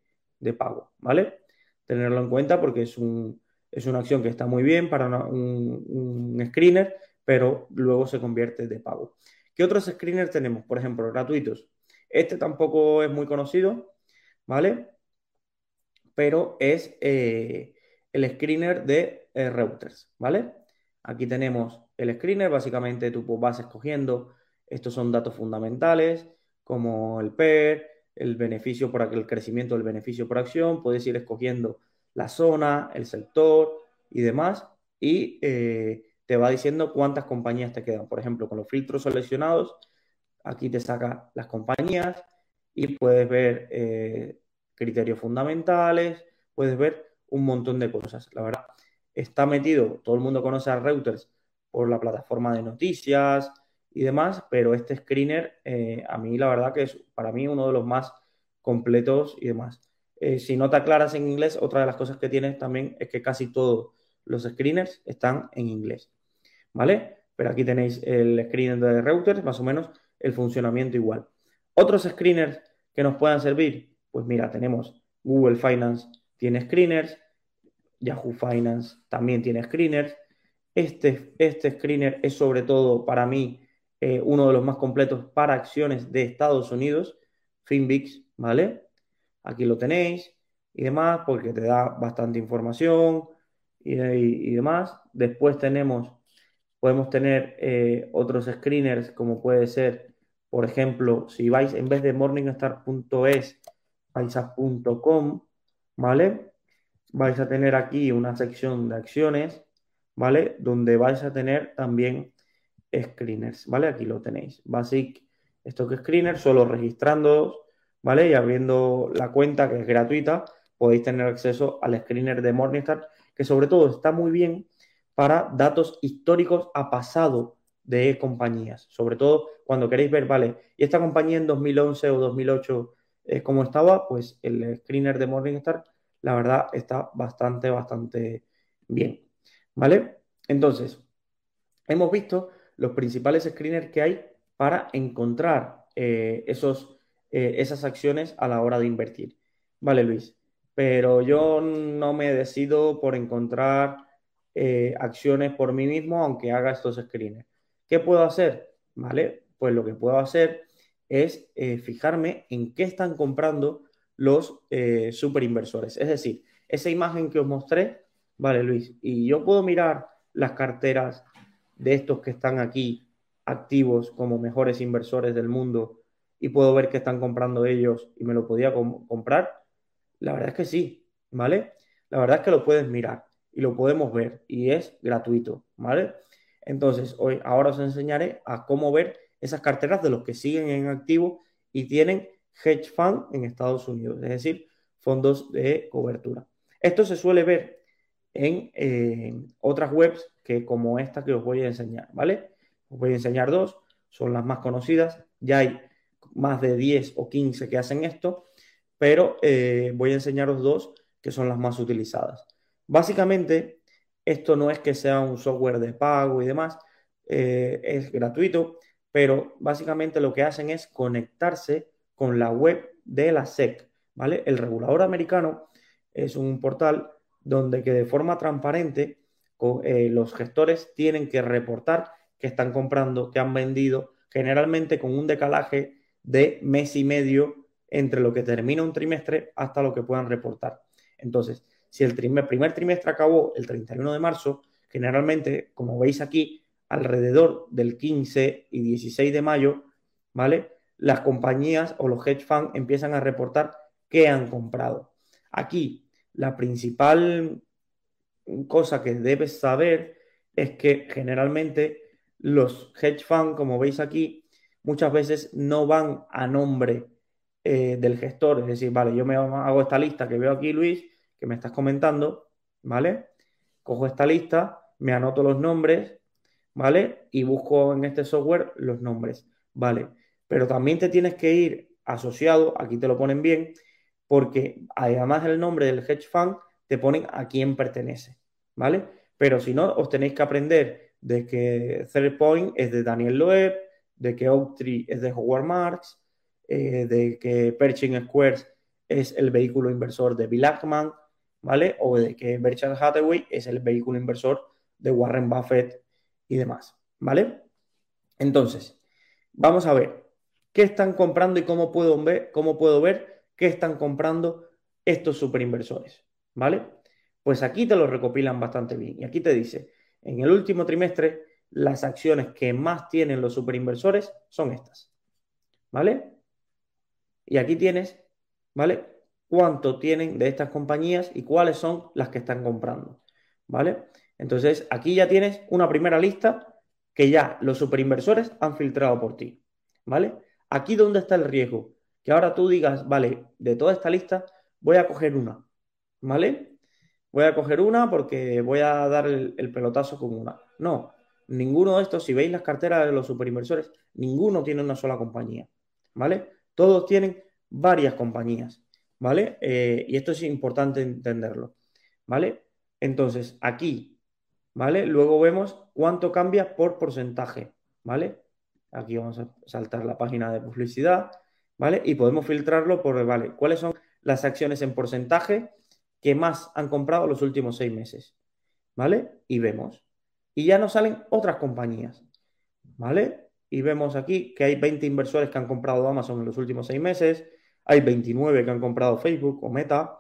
pago, ¿vale? Tenerlo en cuenta porque es, un, es una acción que está muy bien para un, un screener, pero luego se convierte de pago. ¿Qué otros screeners tenemos? Por ejemplo, gratuitos. Este tampoco es muy conocido, ¿vale? Pero es eh, el screener de eh, Reuters, ¿vale? Aquí tenemos el screener, básicamente tú pues, vas escogiendo, estos son datos fundamentales, como el PER, el beneficio por el crecimiento del beneficio por acción, puedes ir escogiendo la zona, el sector y demás, y eh, te va diciendo cuántas compañías te quedan. Por ejemplo, con los filtros seleccionados, aquí te saca las compañías y puedes ver eh, criterios fundamentales, puedes ver un montón de cosas. La verdad, está metido, todo el mundo conoce a Reuters por la plataforma de noticias y demás, pero este screener eh, a mí la verdad que es para mí uno de los más completos y demás. Eh, si no te aclaras en inglés, otra de las cosas que tienes también es que casi todos los screeners están en inglés, ¿vale? Pero aquí tenéis el screener de Reuters, más o menos el funcionamiento igual. Otros screeners que nos puedan servir, pues mira, tenemos Google Finance, tiene screeners, Yahoo Finance también tiene screeners. Este, este screener es sobre todo para mí eh, uno de los más completos para acciones de Estados Unidos, FinVix, ¿vale? Aquí lo tenéis y demás, porque te da bastante información y, demás. Después tenemos, podemos tener eh, otros screeners, como puede ser, por ejemplo, si vais en vez de morningstar.es, vais a .com, ¿vale? Vais a tener aquí una sección de acciones, ¿vale? Donde vais a tener también screeners, ¿vale? Aquí lo tenéis. Basic Stock Screener, solo registrando, ¿vale? Y abriendo la cuenta que es gratuita, podéis tener acceso al screener de Morningstar, que sobre todo está muy bien para datos históricos a pasado de compañías, sobre todo cuando queréis ver, vale, y esta compañía en 2011 o 2008 eh, como estaba, pues el screener de Morningstar, la verdad, está bastante, bastante bien. ¿Vale? Entonces, hemos visto los principales screeners que hay para encontrar eh, esos, eh, esas acciones a la hora de invertir. Vale, Luis, pero yo no me decido por encontrar acciones por mí mismo, aunque haga estos screeners. ¿Qué puedo hacer? Vale, pues lo que puedo hacer es eh, fijarme en qué están comprando los eh, superinversores. Es decir, esa imagen que os mostré, vale Luis, y yo puedo mirar las carteras de estos que están aquí activos como mejores inversores del mundo y puedo ver que están comprando ellos y me lo podía comprar. La verdad es que sí, ¿vale? La verdad es que lo puedes mirar y lo podemos ver y es gratuito, ¿vale? Entonces, hoy, ahora os enseñaré a cómo ver esas carteras de los que siguen en activo y tienen hedge fund en Estados Unidos, es decir, fondos de cobertura. Esto se suele ver en otras webs que como esta que os voy a enseñar, ¿vale? Os voy a enseñar dos, son las más conocidas, ya hay más de 10 o 15 que hacen esto, pero eh, voy a enseñaros dos que son las más utilizadas. Básicamente, esto no es que sea un software de pago y demás, eh, es gratuito, pero básicamente lo que hacen es conectarse con la web de la SEC, ¿vale? El regulador americano es un portal donde que de forma transparente eh, los gestores tienen que reportar que están comprando, que han vendido, generalmente con un decalaje de mes y medio entre lo que termina un trimestre hasta lo que puedan reportar. Entonces, Si el primer trimestre acabó el 31 de marzo, generalmente, como veis aquí, alrededor del 15 y 16 de mayo, ¿vale? Las compañías o los hedge funds empiezan a reportar qué han comprado. Aquí, la principal cosa que debes saber es que generalmente los hedge funds, como veis aquí, muchas veces no van a nombre eh, del gestor. Es decir, vale, yo me hago esta lista que veo aquí, Luis, que me estás comentando, ¿vale? Cojo esta lista, me anoto los nombres, ¿vale? Y busco en este software los nombres, ¿vale? Pero también te tienes que ir asociado, aquí te lo ponen bien, porque además del nombre del hedge fund, te ponen a quién pertenece, ¿vale? Pero si no, os tenéis que aprender de que Third Point es de Daniel Loeb, de que Oaktree es de Howard Marks, eh, de que Pershing Squares es el vehículo inversor de Bill Ackman, ¿vale? O de que Berkshire Hathaway es el vehículo inversor de Warren Buffett y demás, ¿vale? Entonces, vamos a ver qué están comprando y cómo puedo ver, cómo puedo ver qué están comprando estos superinversores, ¿vale? Pues aquí te lo recopilan bastante bien y aquí te dice, en el último trimestre las acciones que más tienen los superinversores son estas, ¿vale? Y aquí tienes, ¿vale? Cuánto tienen de estas compañías y cuáles son las que están comprando, ¿vale? Entonces, aquí ya tienes una primera lista que ya los superinversores han filtrado por ti, ¿vale? Aquí donde está el riesgo, que ahora tú digas, vale, de toda esta lista voy a coger una, ¿vale? Voy a coger una porque voy a dar el, el pelotazo con una. No, ninguno de estos, si veis las carteras de los superinversores, ninguno tiene una sola compañía, ¿vale? Todos tienen varias compañías, ¿vale? Eh, y esto es importante entenderlo, ¿vale? Entonces, aquí, ¿vale? Luego vemos cuánto cambia por porcentaje, ¿vale? Aquí vamos a saltar la página de publicidad, ¿vale? Y podemos filtrarlo por, ¿vale? ¿Cuáles son las acciones en porcentaje que más han comprado los últimos seis meses? ¿Vale? Y vemos. Y ya nos salen otras compañías, ¿vale? y vemos aquí que hay 20 inversores que han comprado Amazon en los últimos seis meses, hay 29 que han comprado Facebook o Meta,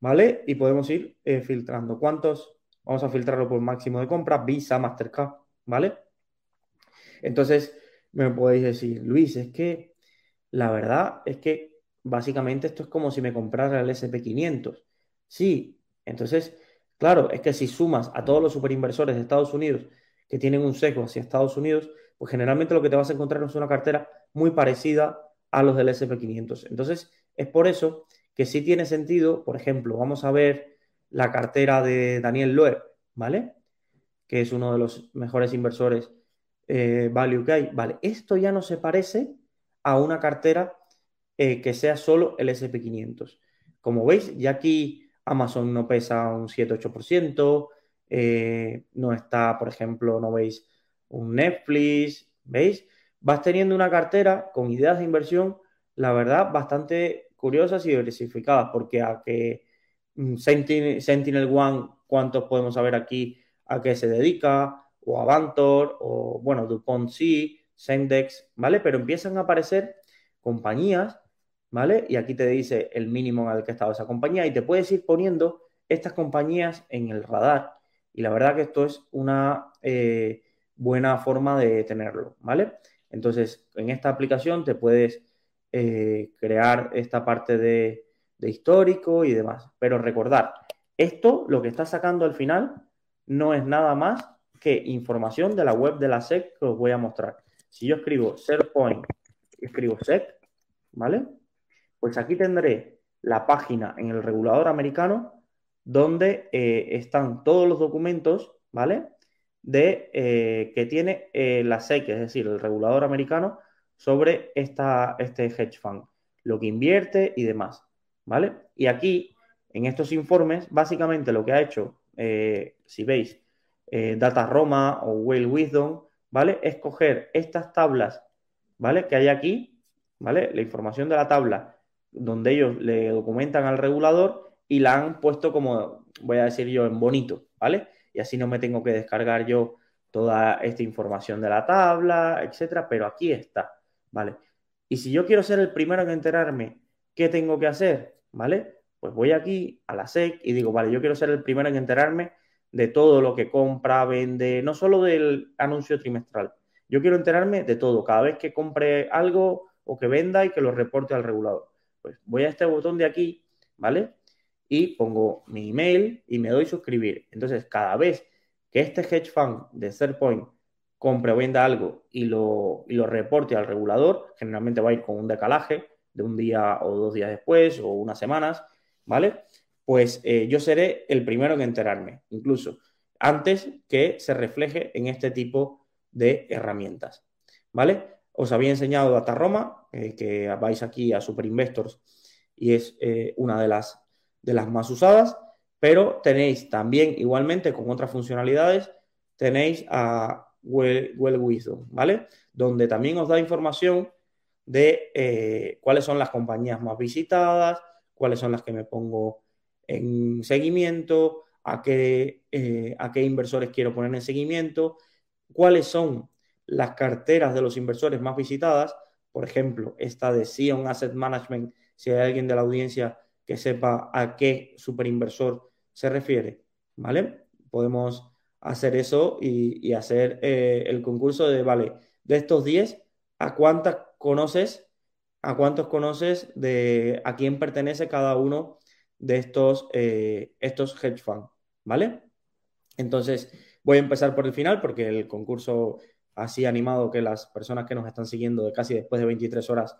¿vale? Y podemos ir eh, filtrando. ¿Cuántos? Vamos a filtrarlo por máximo de compra, Visa, Mastercard, ¿vale? Entonces, me podéis decir, Luis, es que la verdad es que básicamente esto es como si me comprara el SP500. Sí, entonces, claro, es que si sumas a todos los superinversores de Estados Unidos que tienen un sesgo hacia Estados Unidos, pues generalmente lo que te vas a encontrar es una cartera muy parecida a los del SP500. Entonces, es por eso que sí tiene sentido, por ejemplo, vamos a ver la cartera de Daniel Loeb, ¿vale? Que es uno de los mejores inversores eh, value que hay. Vale, esto ya no se parece a una cartera eh, que sea solo el SP500. Como veis, ya aquí Amazon no pesa un 7-8%, eh, no está, por ejemplo, no veis un Netflix, ¿veis? Vas teniendo una cartera con ideas de inversión, la verdad, bastante curiosas y diversificadas, porque a que mm, Sentinel, One, ¿cuántos podemos saber aquí a qué se dedica? O Avantor, o bueno, DuPont C, Sendex, ¿vale? Pero empiezan a aparecer compañías, ¿vale? Y aquí te dice el mínimo al que estaba esa compañía y te puedes ir poniendo estas compañías en el radar. Y la verdad que esto es una eh, buena forma de tenerlo, ¿vale? Entonces, en esta aplicación te puedes eh, crear esta parte de, histórico y demás. Pero recordar, esto lo que está sacando al final no es nada más que información de la web de la SEC que os voy a mostrar. Si yo escribo SharePoint, escribo SEC, ¿vale? Pues aquí tendré la página en el regulador americano donde eh, están todos los documentos, ¿vale? de, eh, que tiene eh, la SEC, es decir, el regulador americano, sobre esta, este hedge fund, lo que invierte y demás, ¿vale? Y aquí, en estos informes, básicamente lo que ha hecho, si veis, Data Roma o Whale Wisdom, ¿vale? Es coger estas tablas, ¿vale? Que hay aquí, ¿vale? La información de la tabla donde ellos le documentan al regulador y la han puesto como, voy a decir yo, en bonito, ¿vale? y así no me tengo que descargar yo toda esta información de la tabla, etcétera, pero aquí está, ¿vale? Y si yo quiero ser el primero en enterarme, ¿qué tengo que hacer? ¿Vale? Pues voy aquí a la SEC y digo, vale, yo quiero ser el primero en enterarme de todo lo que compra, vende, no solo del anuncio trimestral. Yo quiero enterarme de todo, cada vez que compre algo o que venda y que lo reporte al regulador. Pues voy a este botón de aquí, ¿vale? Y pongo mi email y me doy suscribir. Entonces, cada vez que este hedge fund de Point compre o venda algo y lo, y lo reporte al regulador, generalmente va a ir con un decalaje de un día o dos días después o unas semanas, ¿vale? Pues eh, yo seré el primero en enterarme, incluso antes que se refleje en este tipo de herramientas, ¿vale? Os había enseñado Data Roma, eh, que vais aquí a Super Investors y es eh, una de las, de las más usadas, pero tenéis también igualmente con otras funcionalidades, tenéis a Well, Wisdom, ¿vale? Donde también os da información de cuáles son las compañías más visitadas, cuáles son las que me pongo en seguimiento, a qué, eh, a qué inversores quiero poner en seguimiento, cuáles son las carteras de los inversores más visitadas, por ejemplo, esta de Sion Asset Management, si hay alguien de la audiencia que sepa a qué superinversor se refiere, ¿vale? Podemos hacer eso y, hacer eh, el concurso de, vale, de estos 10, ¿a cuántas conoces? ¿A cuántos conoces de a quién pertenece cada uno de estos, eh, estos hedge funds? ¿Vale? Entonces, voy a empezar por el final porque el concurso así animado que las personas que nos están siguiendo de casi después de 23 horas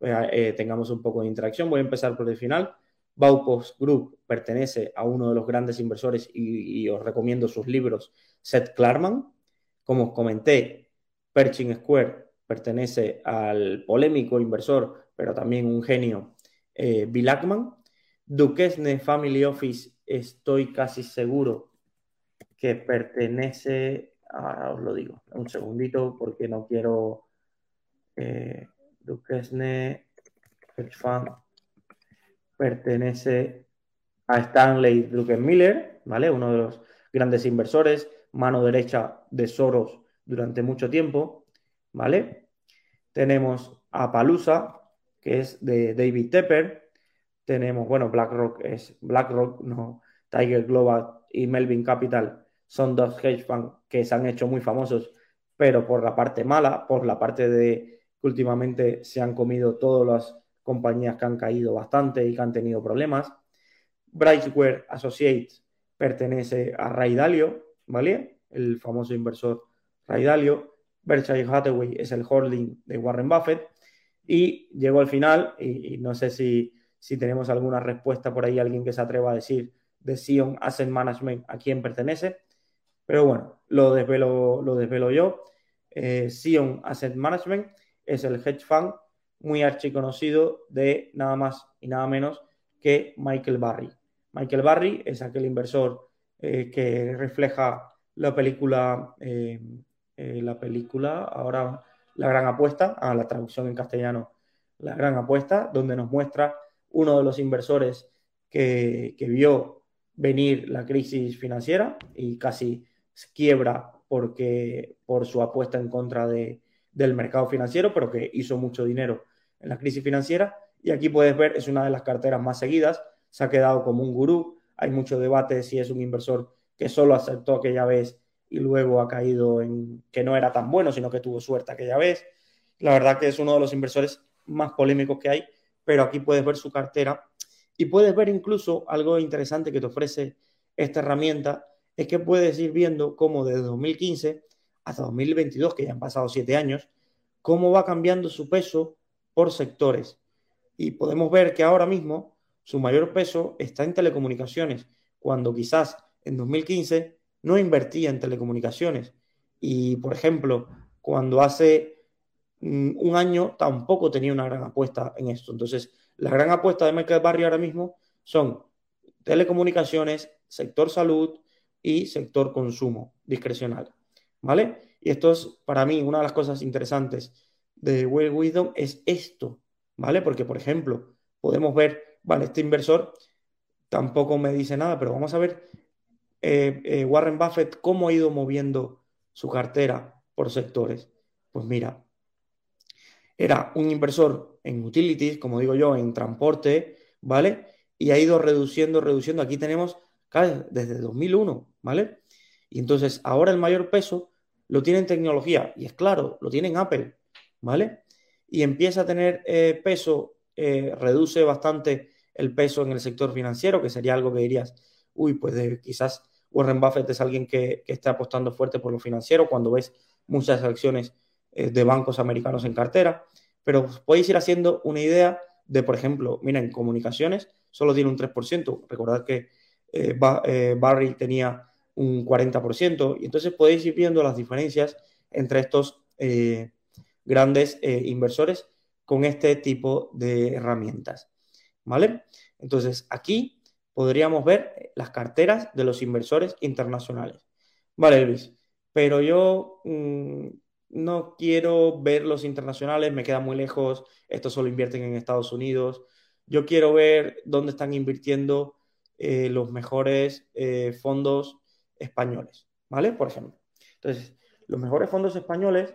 eh, tengamos un poco de interacción. Voy a empezar por el final. Baupost Group pertenece a uno de los grandes inversores y, os recomiendo sus libros, Seth Klarman. Como os comenté, Pershing Square pertenece al polémico inversor, pero también un genio, eh, Bill Ackman. Duquesne Family Office, estoy casi seguro que pertenece, ahora os lo digo, un segundito porque no quiero, eh, Duquesne Fund, pertenece a Stanley Druckenmiller, ¿vale? Uno de los grandes inversores, mano derecha de Soros durante mucho tiempo, ¿vale? Tenemos a Palusa, que es de David Tepper. Tenemos, bueno, BlackRock es BlackRock, no, Tiger Global y Melvin Capital son dos hedge funds que se han hecho muy famosos, pero por la parte mala, por la parte de que últimamente se han comido todas las compañías que han caído bastante y que han tenido problemas. Brightware Associates pertenece a Ray Dalio, ¿vale? El famoso inversor Ray Dalio. Berkshire Hathaway es el holding de Warren Buffett. Y llegó al final, y, no sé si, si, tenemos alguna respuesta por ahí, alguien que se atreva a decir de Sion Asset Management a quién pertenece. Pero bueno, lo desvelo, lo desvelo yo. Eh, Sion Asset Management es el hedge fund muy archiconocido de nada más y nada menos que Michael Barry. Michael Barry es aquel inversor eh, que refleja la película, eh, eh, la película, ahora La Gran Apuesta, a la traducción en castellano, La Gran Apuesta, donde nos muestra uno de los inversores que, vio venir la crisis financiera y casi quiebra porque, por su apuesta en contra de, del mercado financiero, pero que hizo mucho dinero en la crisis financiera. Y aquí puedes ver, es una de las carteras más seguidas, se ha quedado como un gurú. Hay mucho debate si es un inversor que solo aceptó aquella vez y luego ha caído en que no era tan bueno, sino que tuvo suerte aquella vez. La verdad que es uno de los inversores más polémicos que hay, pero aquí puedes ver su cartera y puedes ver incluso algo interesante que te ofrece esta herramienta, es que puedes ir viendo cómo desde 2015 hasta 2022, que ya han pasado siete años, cómo va cambiando su peso por sectores. Y podemos ver que ahora mismo su mayor peso está en telecomunicaciones, cuando quizás en 2015 no invertía en telecomunicaciones. Y, por ejemplo, cuando hace un año tampoco tenía una gran apuesta en esto. Entonces, la gran apuesta de Michael Barry ahora mismo son telecomunicaciones, sector salud y sector consumo discrecional. ¿Vale? Y esto es para mí una de las cosas interesantes de Well Wisdom es esto, ¿vale? Porque, por ejemplo, podemos ver, vale, este inversor tampoco me dice nada, pero vamos a ver eh, eh, Warren Buffett cómo ha ido moviendo su cartera por sectores. Pues mira, era un inversor en utilities, como digo yo, en transporte, ¿vale? y ha ido reduciendo, reduciendo. Aquí tenemos desde 2001, ¿vale? Y entonces ahora el mayor peso lo tiene en tecnología y es claro, lo tiene en Apple, ¿vale? Y empieza a tener eh, peso, eh, reduce bastante el peso en el sector financiero, que sería algo que dirías, uy, pues quizás Warren Buffett es alguien que, que, está apostando fuerte por lo financiero cuando ves muchas acciones eh, de bancos americanos en cartera, pero podéis ir haciendo una idea de, por ejemplo, mira, en comunicaciones solo tiene un 3%, recordad que eh, eh, Barry tenía un 40%, y entonces podéis ir viendo las diferencias entre estos grandes inversores con este tipo de herramientas. ¿Vale? Entonces, aquí podríamos ver las carteras de los inversores internacionales. Vale, Luis, pero yo mm, no quiero ver los internacionales, me queda muy lejos, estos solo invierten en Estados Unidos. Yo quiero ver dónde están invirtiendo eh, los mejores eh, fondos españoles, ¿vale? Por ejemplo. Entonces, los mejores fondos españoles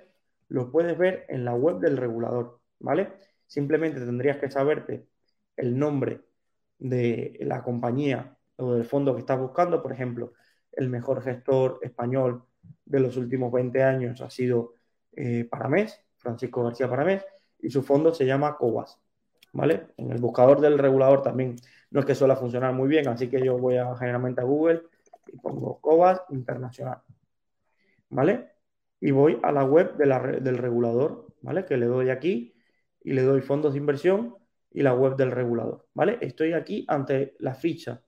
los puedes ver en la web del regulador, ¿vale? Simplemente tendrías que saberte el nombre de la compañía o del fondo que estás buscando. Por ejemplo, el mejor gestor español de los últimos 20 años ha sido eh, Paramés, Francisco García Paramés, y su fondo se llama COBAS. ¿Vale? En el buscador del regulador también no es que suele funcionar muy bien, así que yo voy a, generalmente a Google y pongo COBAS Internacional. ¿Vale? Y voy a la web del regulador, ¿vale? Que le doy aquí y le doy fondos de inversión y la web del regulador, ¿vale? Estoy aquí ante la ficha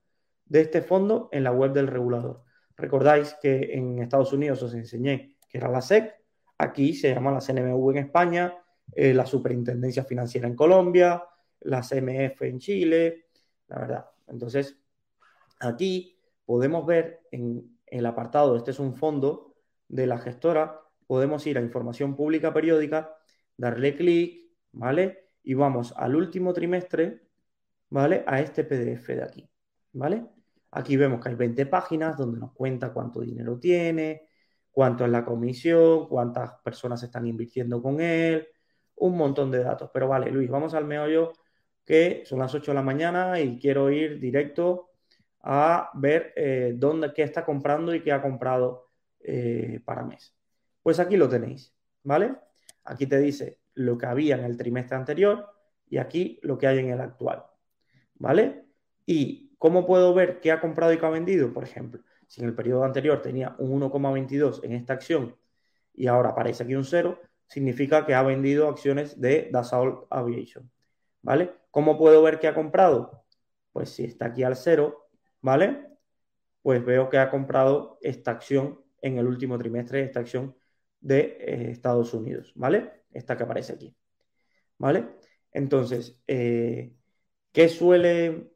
de este fondo en la web del regulador. Recordáis que en Estados Unidos os enseñé que era la SEC, aquí se llama la CNMV en España, eh, la Superintendencia Financiera en Colombia, la CMF en Chile, la verdad. Entonces, aquí podemos ver en el apartado, este es un fondo de la gestora, podemos ir a información pública periódica, darle clic, ¿vale? y vamos al último trimestre, ¿vale? A este PDF de aquí, ¿vale? Aquí vemos que hay 20 páginas donde nos cuenta cuánto dinero tiene, cuánto es la comisión, cuántas personas están invirtiendo con él, un montón de datos. Pero vale, Luis, vamos al meollo que son las 8 de la mañana y quiero ir directo a ver eh, dónde, qué está comprando y qué ha comprado eh, para mes. Pues aquí lo tenéis, ¿vale? Aquí te dice lo que había en el trimestre anterior y aquí lo que hay en el actual. ¿Vale? ¿Y cómo puedo ver qué ha comprado y qué ha vendido? Por ejemplo, si en el periodo anterior tenía un 1,22 en esta acción y ahora aparece aquí un 0, significa que ha vendido acciones de Dassault Aviation. ¿Vale? ¿Cómo puedo ver qué ha comprado? Pues si está aquí al 0, ¿vale? Pues veo que ha comprado esta acción en el último trimestre, esta acción de eh, Estados Unidos, ¿vale? esta que aparece aquí. ¿Vale? Entonces, eh, ¿qué suele...?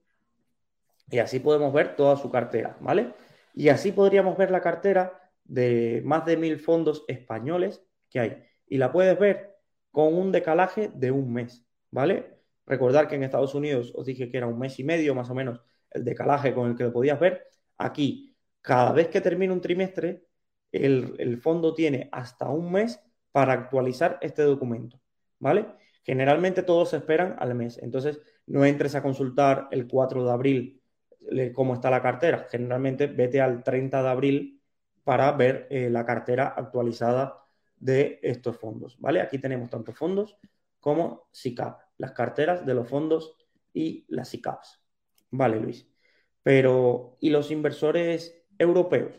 Y así podemos ver toda su cartera, ¿vale? Y así podríamos ver la cartera de más de mil fondos españoles que hay. Y la puedes ver con un decalaje de un mes, ¿vale? Recordar que en Estados Unidos os dije que era un mes y medio más o menos el decalaje con el que lo podías ver. Aquí, cada vez que termina un trimestre, el, el fondo tiene hasta un mes para actualizar este documento, ¿vale? Generalmente todos esperan al mes, entonces no entres a consultar el 4 de abril cómo está la cartera, generalmente vete al 30 de abril para ver eh, la cartera actualizada de estos fondos, ¿vale? Aquí tenemos tanto fondos como SICAP, las carteras de los fondos y las SICAPs. Vale, Luis. Pero, ¿y los inversores europeos?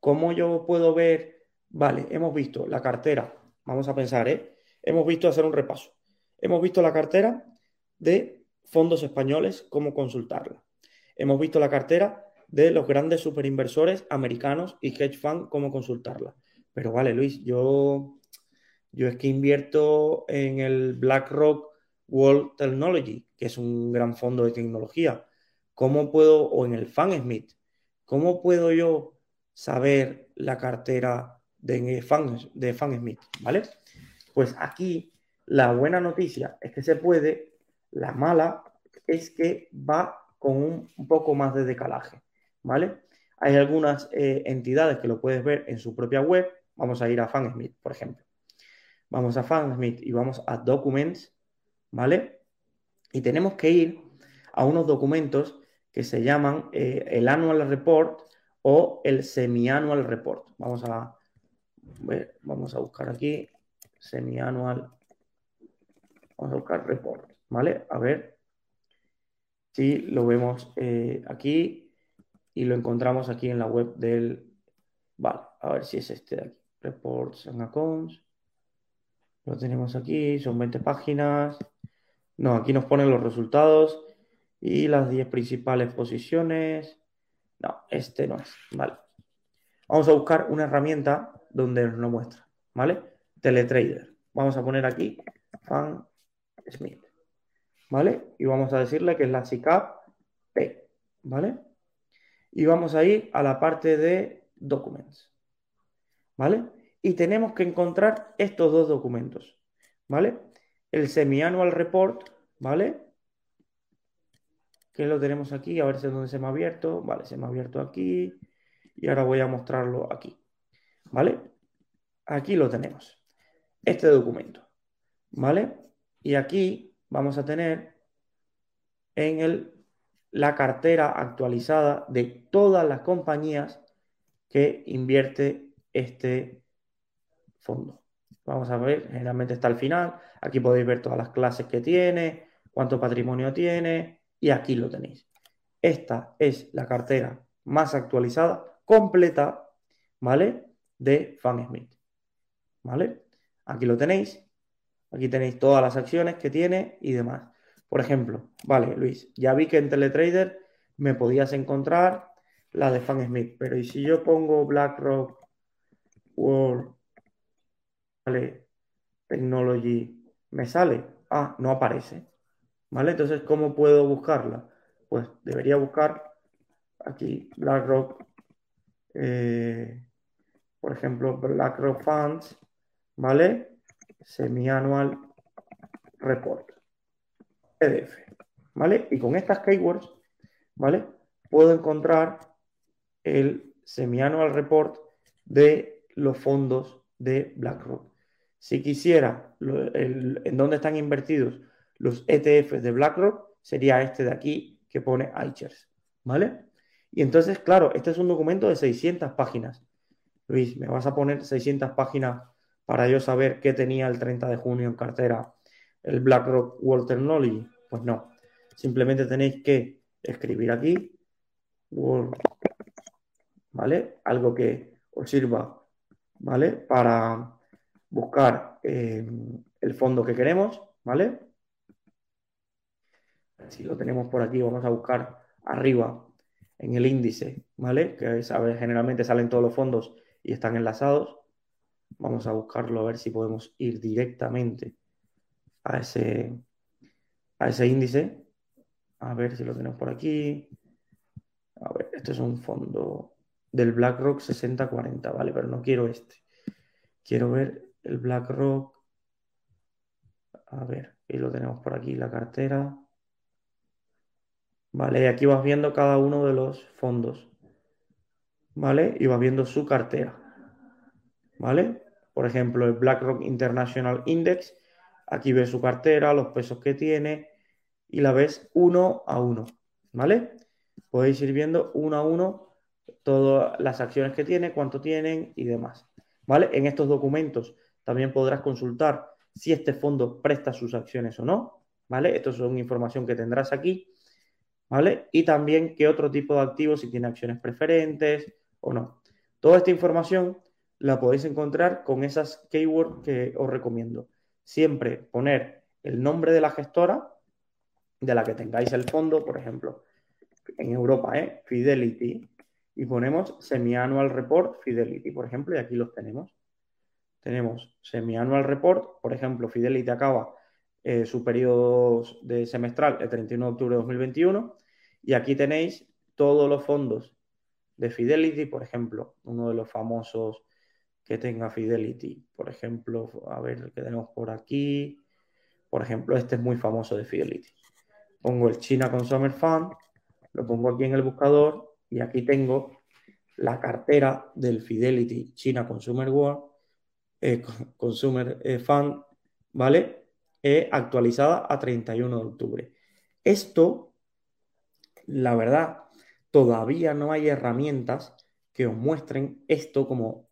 ¿Cómo yo puedo ver? Vale, hemos visto la cartera Vamos a pensar, ¿eh? Hemos visto hacer un repaso. Hemos visto la cartera de fondos españoles, cómo consultarla. Hemos visto la cartera de los grandes superinversores americanos y hedge fund, cómo consultarla. Pero vale, Luis, yo, yo es que invierto en el BlackRock World Technology, que es un gran fondo de tecnología. ¿Cómo puedo, o en el FanSmith, cómo puedo yo saber la cartera de Fan, de Smith, ¿vale? Pues aquí la buena noticia es que se puede, la mala es que va con un, poco más de decalaje, ¿vale? Hay algunas eh, entidades que lo puedes ver en su propia web. Vamos a ir a FanSmith, por ejemplo. Vamos a FanSmith y vamos a Documents, ¿vale? Y tenemos que ir a unos documentos que se llaman eh, el Annual Report o el Semi-Annual Report. Vamos a, vamos a buscar aquí Semi-Annual. Vamos a buscar Report, ¿vale? A ver si lo vemos eh, aquí y lo encontramos aquí en la web del... Vale, a ver si es este de aquí. Reports and Accounts. Lo tenemos aquí, son 20 páginas. No, aquí nos ponen los resultados y las 10 principales posiciones. No, este no es, ¿vale? Vamos a buscar una herramienta donde nos lo muestra, ¿vale? Teletrader. Vamos a poner aquí Fan Smith, ¿vale? Y vamos a decirle que es la SICAP P, ¿vale? Y vamos a ir a la parte de Documents, ¿vale? Y tenemos que encontrar estos dos documentos, ¿vale? El Semi-Annual Report, ¿vale? Que lo tenemos aquí, a ver si es donde se me ha abierto. Vale, se me ha abierto aquí. Y ahora voy a mostrarlo aquí. ¿Vale? Aquí lo tenemos. Este documento. ¿Vale? Y aquí vamos a tener en el, la cartera actualizada de todas las compañías que invierte este fondo. Vamos a ver, generalmente está al final. Aquí podéis ver todas las clases que tiene, cuánto patrimonio tiene y aquí lo tenéis. Esta es la cartera más actualizada, completa, ¿vale? De FanSmith, ¿vale? Aquí lo tenéis. Aquí tenéis todas las acciones que tiene y demás. Por ejemplo, vale, Luis, ya vi que en Teletrader me podías encontrar la de FanSmith, pero ¿y si yo pongo BlackRock World ¿vale? Technology me sale. Ah, no aparece. ¿Vale? Entonces, ¿cómo puedo buscarla? Pues debería buscar aquí BlackRock, eh, por ejemplo, BlackRock Funds, ¿vale? Semianual Report, PDF, ¿vale? Y con estas keywords, ¿vale? Puedo encontrar el semianual report de los fondos de BlackRock. Si quisiera en dónde están invertidos los ETFs de BlackRock, sería este de aquí que pone iShares, ¿vale? Y entonces, claro, este es un documento de 600 páginas. Luis, ¿me vas a poner 600 páginas para yo saber qué tenía el 30 de junio en cartera el BlackRock World Technology? Pues no. Simplemente tenéis que escribir aquí ¿vale? Algo que os sirva, ¿vale? Para buscar eh, el fondo que queremos, ¿vale? Si lo tenemos por aquí, vamos a buscar arriba en el índice, ¿vale? Que generalmente salen todos los fondos y están enlazados. Vamos a buscarlo a ver si podemos ir directamente a ese, a ese índice. A ver si lo tenemos por aquí. A ver, este es un fondo del BlackRock 6040, ¿vale? Pero no quiero este. Quiero ver el BlackRock. A ver, y lo tenemos por aquí, la cartera. Vale, y aquí vas viendo cada uno de los fondos. ¿Vale? Y vas viendo su cartera. ¿Vale? Por ejemplo, el BlackRock International Index. Aquí ves su cartera, los pesos que tiene y la ves uno a uno. ¿Vale? Podéis ir viendo uno a uno todas las acciones que tiene, cuánto tienen y demás. ¿Vale? En estos documentos también podrás consultar si este fondo presta sus acciones o no, ¿vale? Esto es información que tendrás aquí, ¿vale? Y también qué otro tipo de activos, si tiene acciones preferentes o no. Toda esta información la podéis encontrar con esas keywords que os recomiendo. Siempre poner el nombre de la gestora de la que tengáis el fondo, por ejemplo, en Europa, ¿eh? Fidelity, y ponemos Semi-Annual Report Fidelity, por ejemplo, y aquí los tenemos tenemos semi-annual report, por ejemplo, Fidelity acaba eh, su periodo de semestral el 31 de octubre de 2021 y aquí tenéis todos los fondos de Fidelity, por ejemplo, uno de los famosos que tenga Fidelity, por ejemplo, a ver qué tenemos por aquí, por ejemplo, este es muy famoso de Fidelity. Pongo el China Consumer Fund, lo pongo aquí en el buscador y aquí tengo la cartera del Fidelity China Consumer World eh, Consumer eh, Fund, ¿vale? Eh, actualizada a 31 de octubre. Esto la verdad, todavía no hay herramientas que os muestren esto como,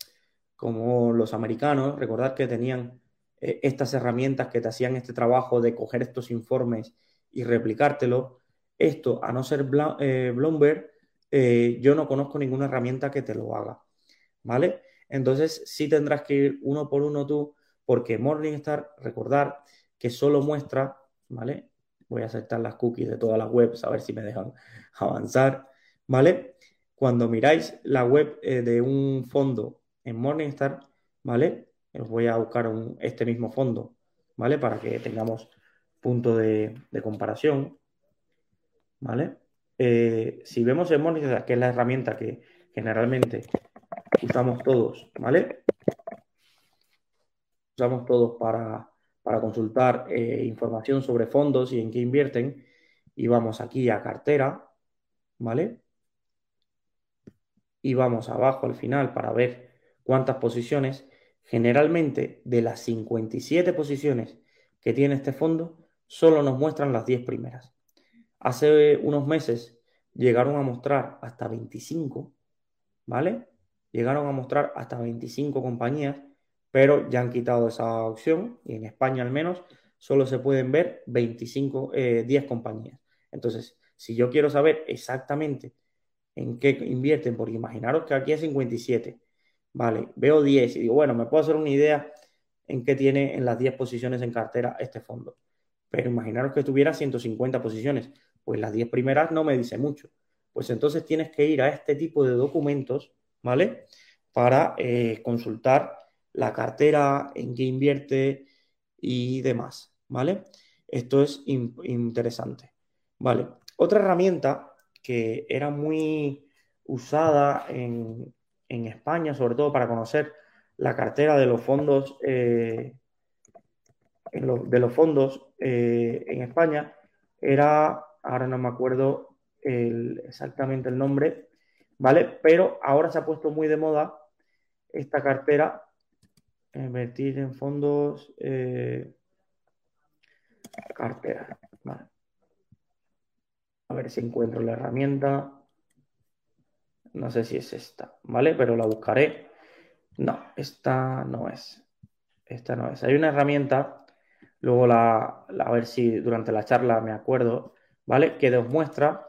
como los americanos. Recordad que tenían eh, estas herramientas que te hacían este trabajo de coger estos informes y replicártelo. Esto, a no ser eh, Bloomberg, eh, yo no conozco ninguna herramienta que te lo haga. ¿Vale? Entonces, sí tendrás que ir uno por uno tú, porque Morningstar, recordar que solo muestra, ¿vale? Voy a aceptar las cookies de todas las webs a ver si me dejan avanzar, ¿vale? Cuando miráis la web de un fondo en Morningstar, ¿vale? Os voy a buscar este mismo fondo, ¿vale? Para que tengamos punto de, comparación, ¿vale? Eh, si vemos en Monitor, que es la herramienta que generalmente usamos todos, ¿vale? Usamos todos para, consultar eh, información sobre fondos y en qué invierten. Y vamos aquí a cartera, ¿vale? Y vamos abajo al final para ver cuántas posiciones. Generalmente, de las 57 posiciones que tiene este fondo, solo nos muestran las 10 primeras. Hace unos meses llegaron a mostrar hasta 25, ¿vale? Llegaron a mostrar hasta 25 compañías, pero ya han quitado esa opción y en España al menos solo se pueden ver 25, 10 eh, compañías. Entonces, si yo quiero saber exactamente en qué invierten, porque imaginaros que aquí hay 57 Vale, veo 10 y digo, bueno, me puedo hacer una idea en qué tiene en las 10 posiciones en cartera este fondo. Pero imaginaros que tuviera 150 posiciones, pues las 10 primeras no me dice mucho. Pues entonces tienes que ir a este tipo de documentos, ¿vale? Para eh, consultar la cartera, en qué invierte y demás, ¿vale? Esto es interesante. Vale, otra herramienta que era muy usada en, en España, sobre todo para conocer la cartera de los fondos, eh, de los fondos eh, en España, era, ahora no me acuerdo exactamente el nombre, ¿vale? Pero ahora se ha puesto muy de moda esta cartera, invertir en fondos, eh, cartera, A ver si encuentro la herramienta. No sé si es esta, ¿vale? Pero la buscaré. No, esta no es. Esta no es. Hay una herramienta, luego la, a ver si durante la charla me acuerdo, ¿vale? Que os muestra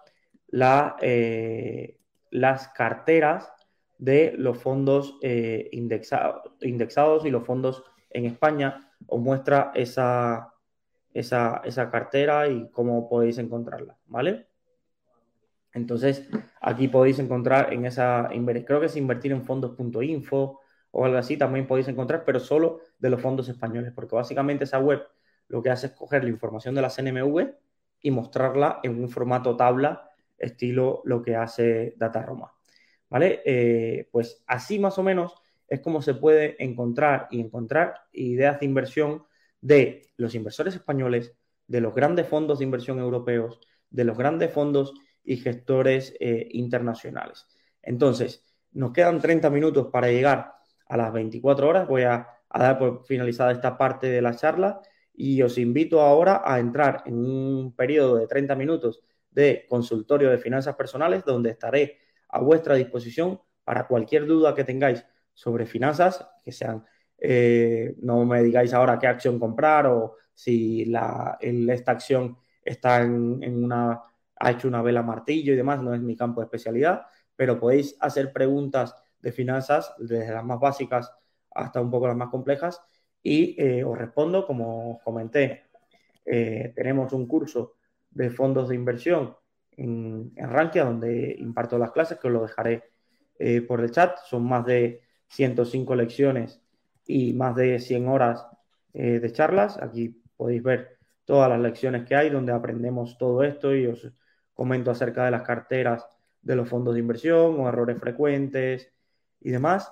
eh, las carteras de los fondos eh, indexados y los fondos en España. Os muestra esa, esa, esa cartera y cómo podéis encontrarla, ¿vale? Entonces, aquí podéis encontrar en esa, creo que es invertir en fondos.info o algo así, también podéis encontrar, pero solo de los fondos españoles, porque básicamente esa web lo que hace es coger la información de la CNMV y mostrarla en un formato tabla, estilo lo que hace DataRoma. ¿Vale? Eh, pues así más o menos es como se puede encontrar y encontrar ideas de inversión de los inversores españoles, de los grandes fondos de inversión europeos, de los grandes fondos y gestores eh, internacionales. Entonces, nos quedan 30 minutos para llegar a las 24 horas. Voy a, dar por finalizada esta parte de la charla y os invito ahora a entrar en un periodo de 30 minutos de consultorio de finanzas personales donde estaré a vuestra disposición para cualquier duda que tengáis sobre finanzas, que sean, eh, no me digáis ahora qué acción comprar o si la, esta acción está en una ha hecho una vela martillo y demás, no es mi campo de especialidad, pero podéis hacer preguntas de finanzas desde las más básicas hasta un poco las más complejas y eh, os respondo, como comenté, eh, tenemos un curso de fondos de inversión en, en, Rankia donde imparto las clases, que os lo dejaré eh, por el chat, son más de 105 lecciones y más de 100 horas de charlas, aquí podéis ver todas las lecciones que hay donde aprendemos todo esto y os comento acerca de las carteras de los fondos de inversión o errores frecuentes y demás.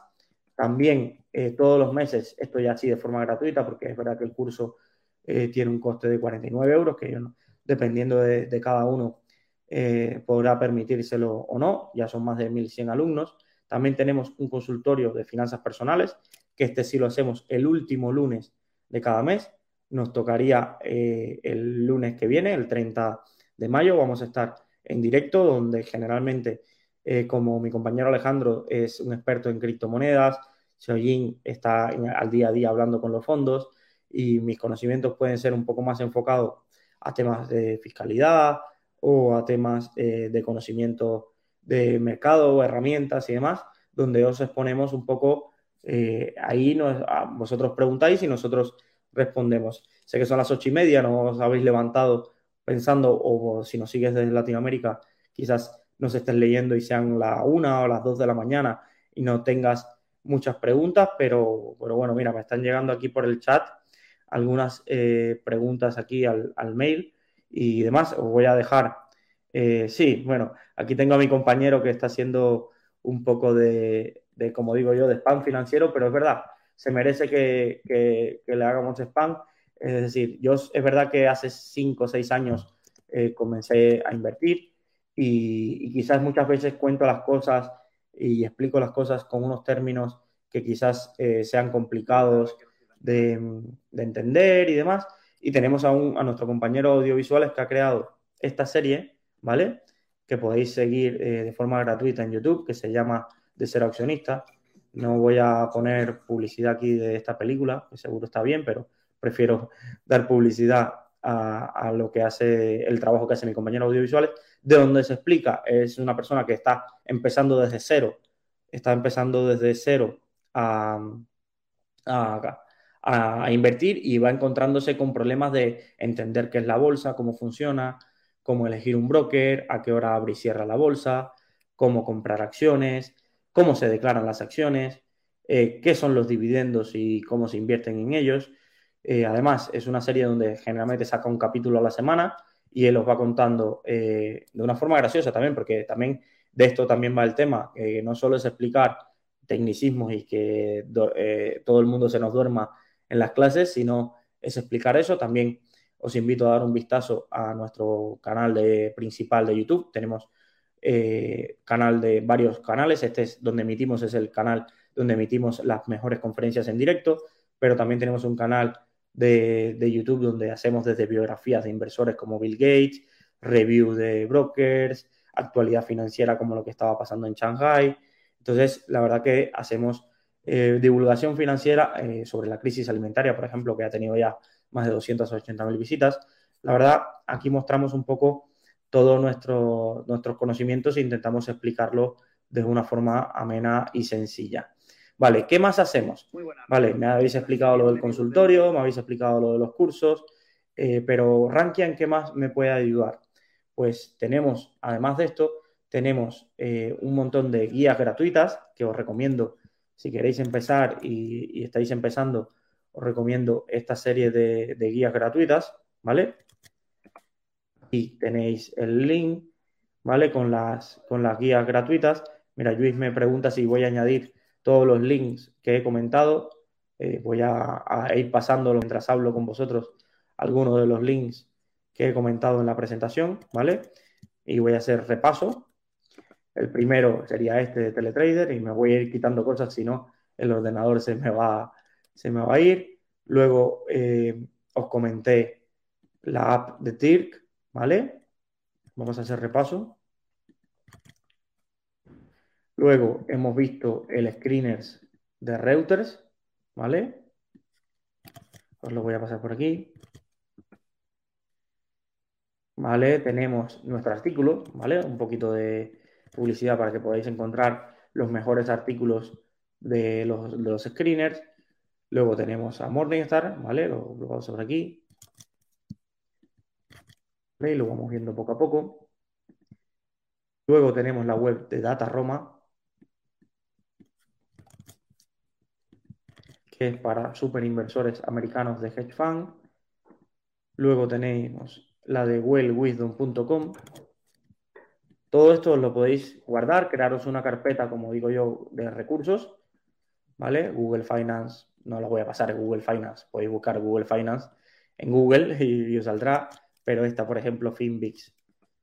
También eh, todos los meses, esto ya así de forma gratuita, porque es verdad que el curso eh, tiene un coste de 49 euros, que yo no, dependiendo de, cada uno eh, podrá permitírselo o no, ya son más de 1.100 alumnos. También tenemos un consultorio de finanzas personales, que este sí lo hacemos el último lunes de cada mes. Nos tocaría el lunes que viene, el 30 de mayo. Vamos a estar en directo, donde generalmente, eh, como mi compañero Alejandro es un experto en criptomonedas, Xiaojin está al día a día hablando con los fondos y mis conocimientos pueden ser un poco más enfocados a temas de fiscalidad o a temas eh, de conocimiento de mercado, herramientas y demás, donde os exponemos un poco, eh, ahí nos, vosotros preguntáis y nosotros respondemos. Sé que son las ocho y media, no os habéis levantado pensando, o si nos sigues desde Latinoamérica, quizás nos estés leyendo y sean la una o las dos de la mañana y no tengas muchas preguntas, pero, pero bueno, mira, me están llegando aquí por el chat algunas eh, preguntas aquí al, mail y demás. Os voy a dejar. Eh, sí, bueno, aquí tengo a mi compañero que está haciendo un poco de, como digo yo, de spam financiero, pero es verdad, se merece que, le hagamos spam. Es decir, yo es verdad que hace cinco o seis años eh, comencé a invertir y, quizás muchas veces cuento las cosas y explico las cosas con unos términos que quizás sean complicados de, entender y demás. Y tenemos a, a nuestro compañero audiovisuales que ha creado esta serie, ¿vale? Que podéis seguir eh, de forma gratuita en YouTube, que se llama De ser accionista. No voy a poner publicidad aquí de esta película, que seguro está bien, pero prefiero dar publicidad a, lo que hace el trabajo que hace mi compañero audiovisuales, de donde se explica, es una persona que está empezando desde cero, está empezando desde cero a, a, a, invertir y va encontrándose con problemas de entender qué es la bolsa, cómo funciona, cómo elegir un broker, a qué hora abre y cierra la bolsa, cómo comprar acciones, cómo se declaran las acciones, eh, qué son los dividendos y cómo se invierten en ellos. Eh, además, es una serie donde generalmente saca un capítulo a la semana y él os va contando eh, de una forma graciosa también, porque también de esto también va el tema, que no solo es explicar tecnicismos y que todo el mundo se nos duerma en las clases, sino es explicar eso. También os invito a dar un vistazo a nuestro canal de, principal de YouTube. Tenemos eh, canal de varios canales. Este es donde emitimos, es el canal donde emitimos las mejores conferencias en directo, pero también tenemos un canal de, de YouTube donde hacemos desde biografías de inversores como Bill Gates, review de brokers, actualidad financiera como lo que estaba pasando en Shanghai. Entonces, la verdad que hacemos eh, divulgación financiera eh, sobre la crisis alimentaria, por ejemplo, que ha tenido ya más de 280.000 visitas. La verdad, aquí mostramos un poco todos nuestro, nuestros conocimientos e intentamos explicarlo de una forma amena y sencilla. Vale, ¿qué más hacemos? Vale, me habéis explicado lo del consultorio, me habéis explicado lo de los cursos, eh, pero Rankia, ¿en qué más me puede ayudar? Pues tenemos, además de esto, tenemos un montón de guías gratuitas que os recomiendo si queréis empezar y, estáis empezando, os recomiendo esta serie de, guías gratuitas, ¿vale? Y tenéis el link, ¿vale? Con las, con las guías gratuitas. Mira, Luis me pregunta si voy a añadir todos los links que he comentado. Eh, voy a, ir pasando mientras hablo con vosotros algunos de los links que he comentado en la presentación, ¿vale? Y voy a hacer repaso el primero sería este de Teletrader y me voy a ir quitando cosas, si no, el ordenador se me va, se me va a ir. Luego eh, os comenté la app de TIRC, ¿vale? Vamos a hacer repaso. Luego hemos visto el screeners de Reuters, ¿vale? Os lo voy a pasar por aquí. ¿Vale? Tenemos nuestro artículo, ¿vale? Un poquito de, publicidad para que podáis encontrar los mejores artículos de los, screeners. Luego tenemos a Morningstar, ¿vale? Lo, lo vamos a ver aquí. Y lo vamos viendo poco a poco. Luego tenemos la web de Data Roma, que es para super inversores americanos de hedge fund. Luego tenemos la de wellwisdom.com, todo esto lo podéis guardar, crearos una carpeta, como digo yo, de recursos, ¿vale? Google Finance, no lo voy a pasar en Google Finance, podéis buscar Google Finance en Google y, os saldrá, pero esta, por ejemplo, Finbix,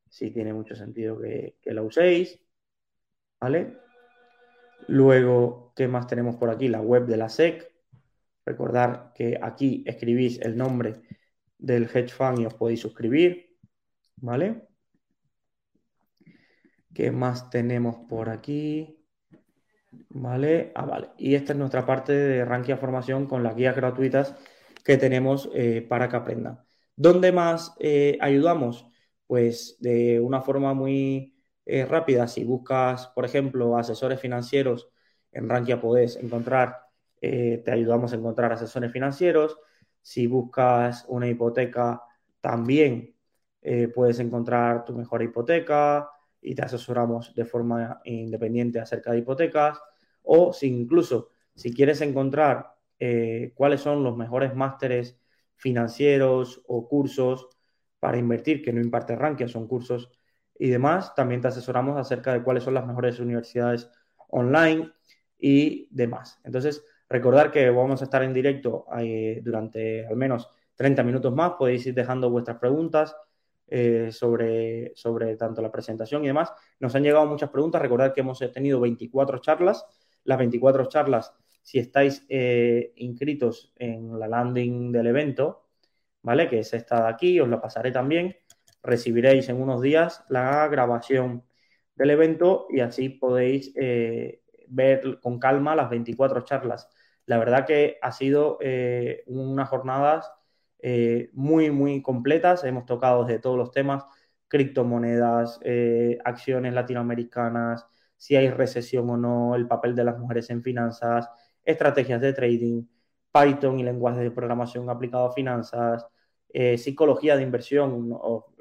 sí tiene mucho sentido que, que la uséis, ¿vale? Luego, ¿qué más tenemos por aquí? La web de la SEC. Recordar que aquí escribís el nombre del hedge fund y os podéis suscribir, ¿vale? ¿Qué más tenemos por aquí? Vale, ah, vale. Y esta es nuestra parte de Rankia Formación con las guías gratuitas que tenemos eh, para que aprendan. ¿Dónde más eh, ayudamos? Pues de una forma muy eh, rápida. Si buscas, por ejemplo, asesores financieros en Rankia, podés encontrar, te ayudamos a encontrar asesores financieros. Si buscas una hipoteca, también puedes encontrar tu mejor hipoteca y te asesoramos de forma independiente acerca de hipotecas. O si incluso si quieres encontrar eh, cuáles son los mejores másteres financieros o cursos para invertir que no imparte Rankia, son cursos y demás. También te asesoramos acerca de cuáles son las mejores universidades online y demás. Entonces, recordar que vamos a estar en directo eh, durante al menos 30 minutos más. Podéis ir dejando vuestras preguntas eh, sobre, sobre tanto la presentación y demás. Nos han llegado muchas preguntas. Recordad que hemos tenido 24 charlas. Las 24 charlas si estáis eh, inscritos en la landing del evento, ¿vale? Que es esta de aquí, os la pasaré también. Recibiréis en unos días la grabación del evento y así podéis ver con calma las 24 charlas. La verdad que ha sido eh, unas jornadas muy, muy completas. Hemos tocado desde todos los temas, criptomonedas, acciones latinoamericanas, si hay recesión o no, el papel de las mujeres en finanzas, estrategias de trading, Python y lenguajes de programación aplicado a finanzas, eh, psicología de inversión.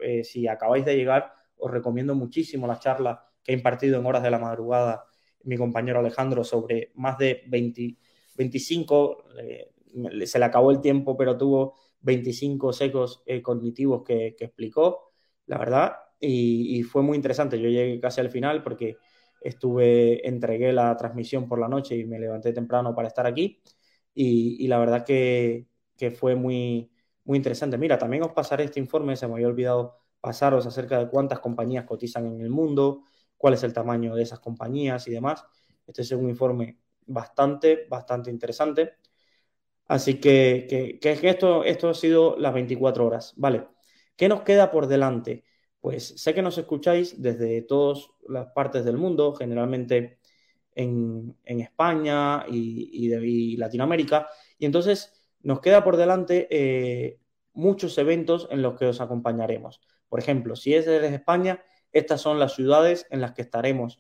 Eh, si acabáis de llegar, os recomiendo muchísimo la charla que ha impartido en horas de la madrugada mi compañero Alejandro sobre más de 20, 25, se le acabó el tiempo, pero tuvo 25 secos eh, cognitivos que, explicó, la verdad, y, y, fue muy interesante. Yo llegué casi al final porque estuve, entregué la transmisión por la noche y me levanté temprano para estar aquí. Y, la verdad que, fue muy, muy interesante. Mira, también os pasaré este informe, se me había olvidado pasaros acerca de cuántas compañías cotizan en el mundo, cuál es el tamaño de esas compañías y demás. Este es un informe bastante, bastante interesante. Así que, que, que esto, esto ha sido las 24 horas. Vale, ¿qué nos queda por delante? Pues sé que nos escucháis desde todas las partes del mundo, generalmente en, España y, de, Latinoamérica, y entonces nos queda por delante eh, muchos eventos en los que os acompañaremos. Por ejemplo, si es desde España, estas son las ciudades en las que estaremos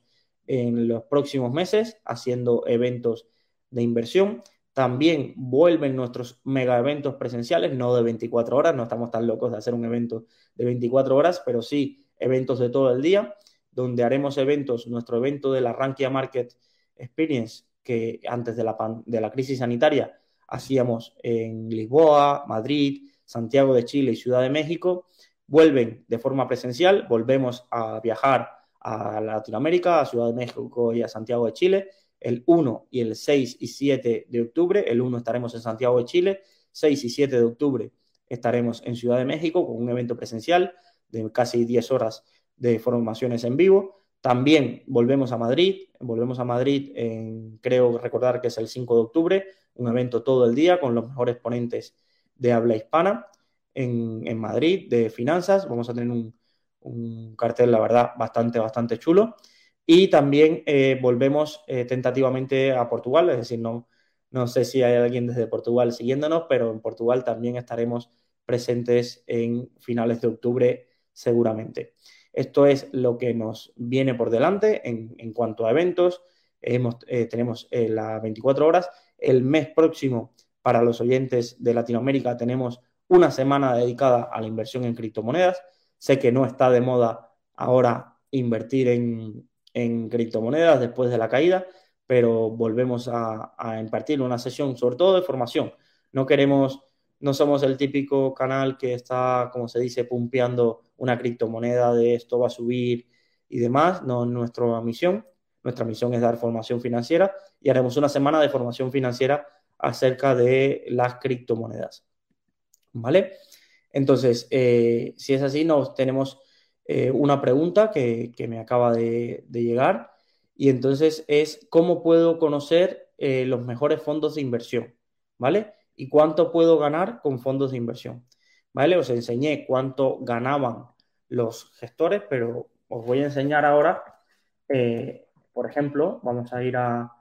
en los próximos meses haciendo eventos de inversión. También vuelven nuestros mega eventos presenciales, no de 24 horas, no estamos tan locos de hacer un evento de 24 horas, pero sí eventos de todo el día, donde haremos eventos, nuestro evento de la Rankia Market Experience, que antes de la, de la crisis sanitaria hacíamos en Lisboa, Madrid, Santiago de Chile y Ciudad de México, vuelven de forma presencial, volvemos a viajar a Latinoamérica, a Ciudad de México y a Santiago de Chile, el 1 y el 6 y 7 de octubre. El 1 estaremos en Santiago de Chile, 6 y 7 de octubre estaremos en Ciudad de México con un evento presencial de casi 10 horas de formaciones en vivo. También volvemos a Madrid, volvemos a Madrid, en, creo recordar que es el 5 de octubre, un evento todo el día con los mejores ponentes de habla hispana en, Madrid de finanzas. Vamos a tener un, un cartel, la verdad, bastante, bastante chulo. Y también eh, volvemos eh, tentativamente a Portugal, es decir, no, no sé si hay alguien desde Portugal siguiéndonos, pero en Portugal también estaremos presentes en finales de octubre seguramente. Esto es lo que nos viene por delante en, cuanto a eventos. Hemos, eh, tenemos las 24 horas. El mes próximo, para los oyentes de Latinoamérica, tenemos una semana dedicada a la inversión en criptomonedas. Sé que no está de moda ahora invertir en, criptomonedas después de la caída, pero volvemos a, impartir una sesión sobre todo de formación. No queremos, no somos el típico canal que está, como se dice, pumpeando una criptomoneda de esto va a subir y demás, no es nuestra misión. Nuestra misión es dar formación financiera y haremos una semana de formación financiera acerca de las criptomonedas. ¿Vale? Entonces, eh, si es así, nos tenemos eh, una pregunta que, me acaba de, llegar y entonces es cómo puedo conocer eh, los mejores fondos de inversión, ¿vale? Y cuánto puedo ganar con fondos de inversión, ¿vale? Os enseñé cuánto ganaban los gestores, pero os voy a enseñar ahora por ejemplo, vamos a ir a,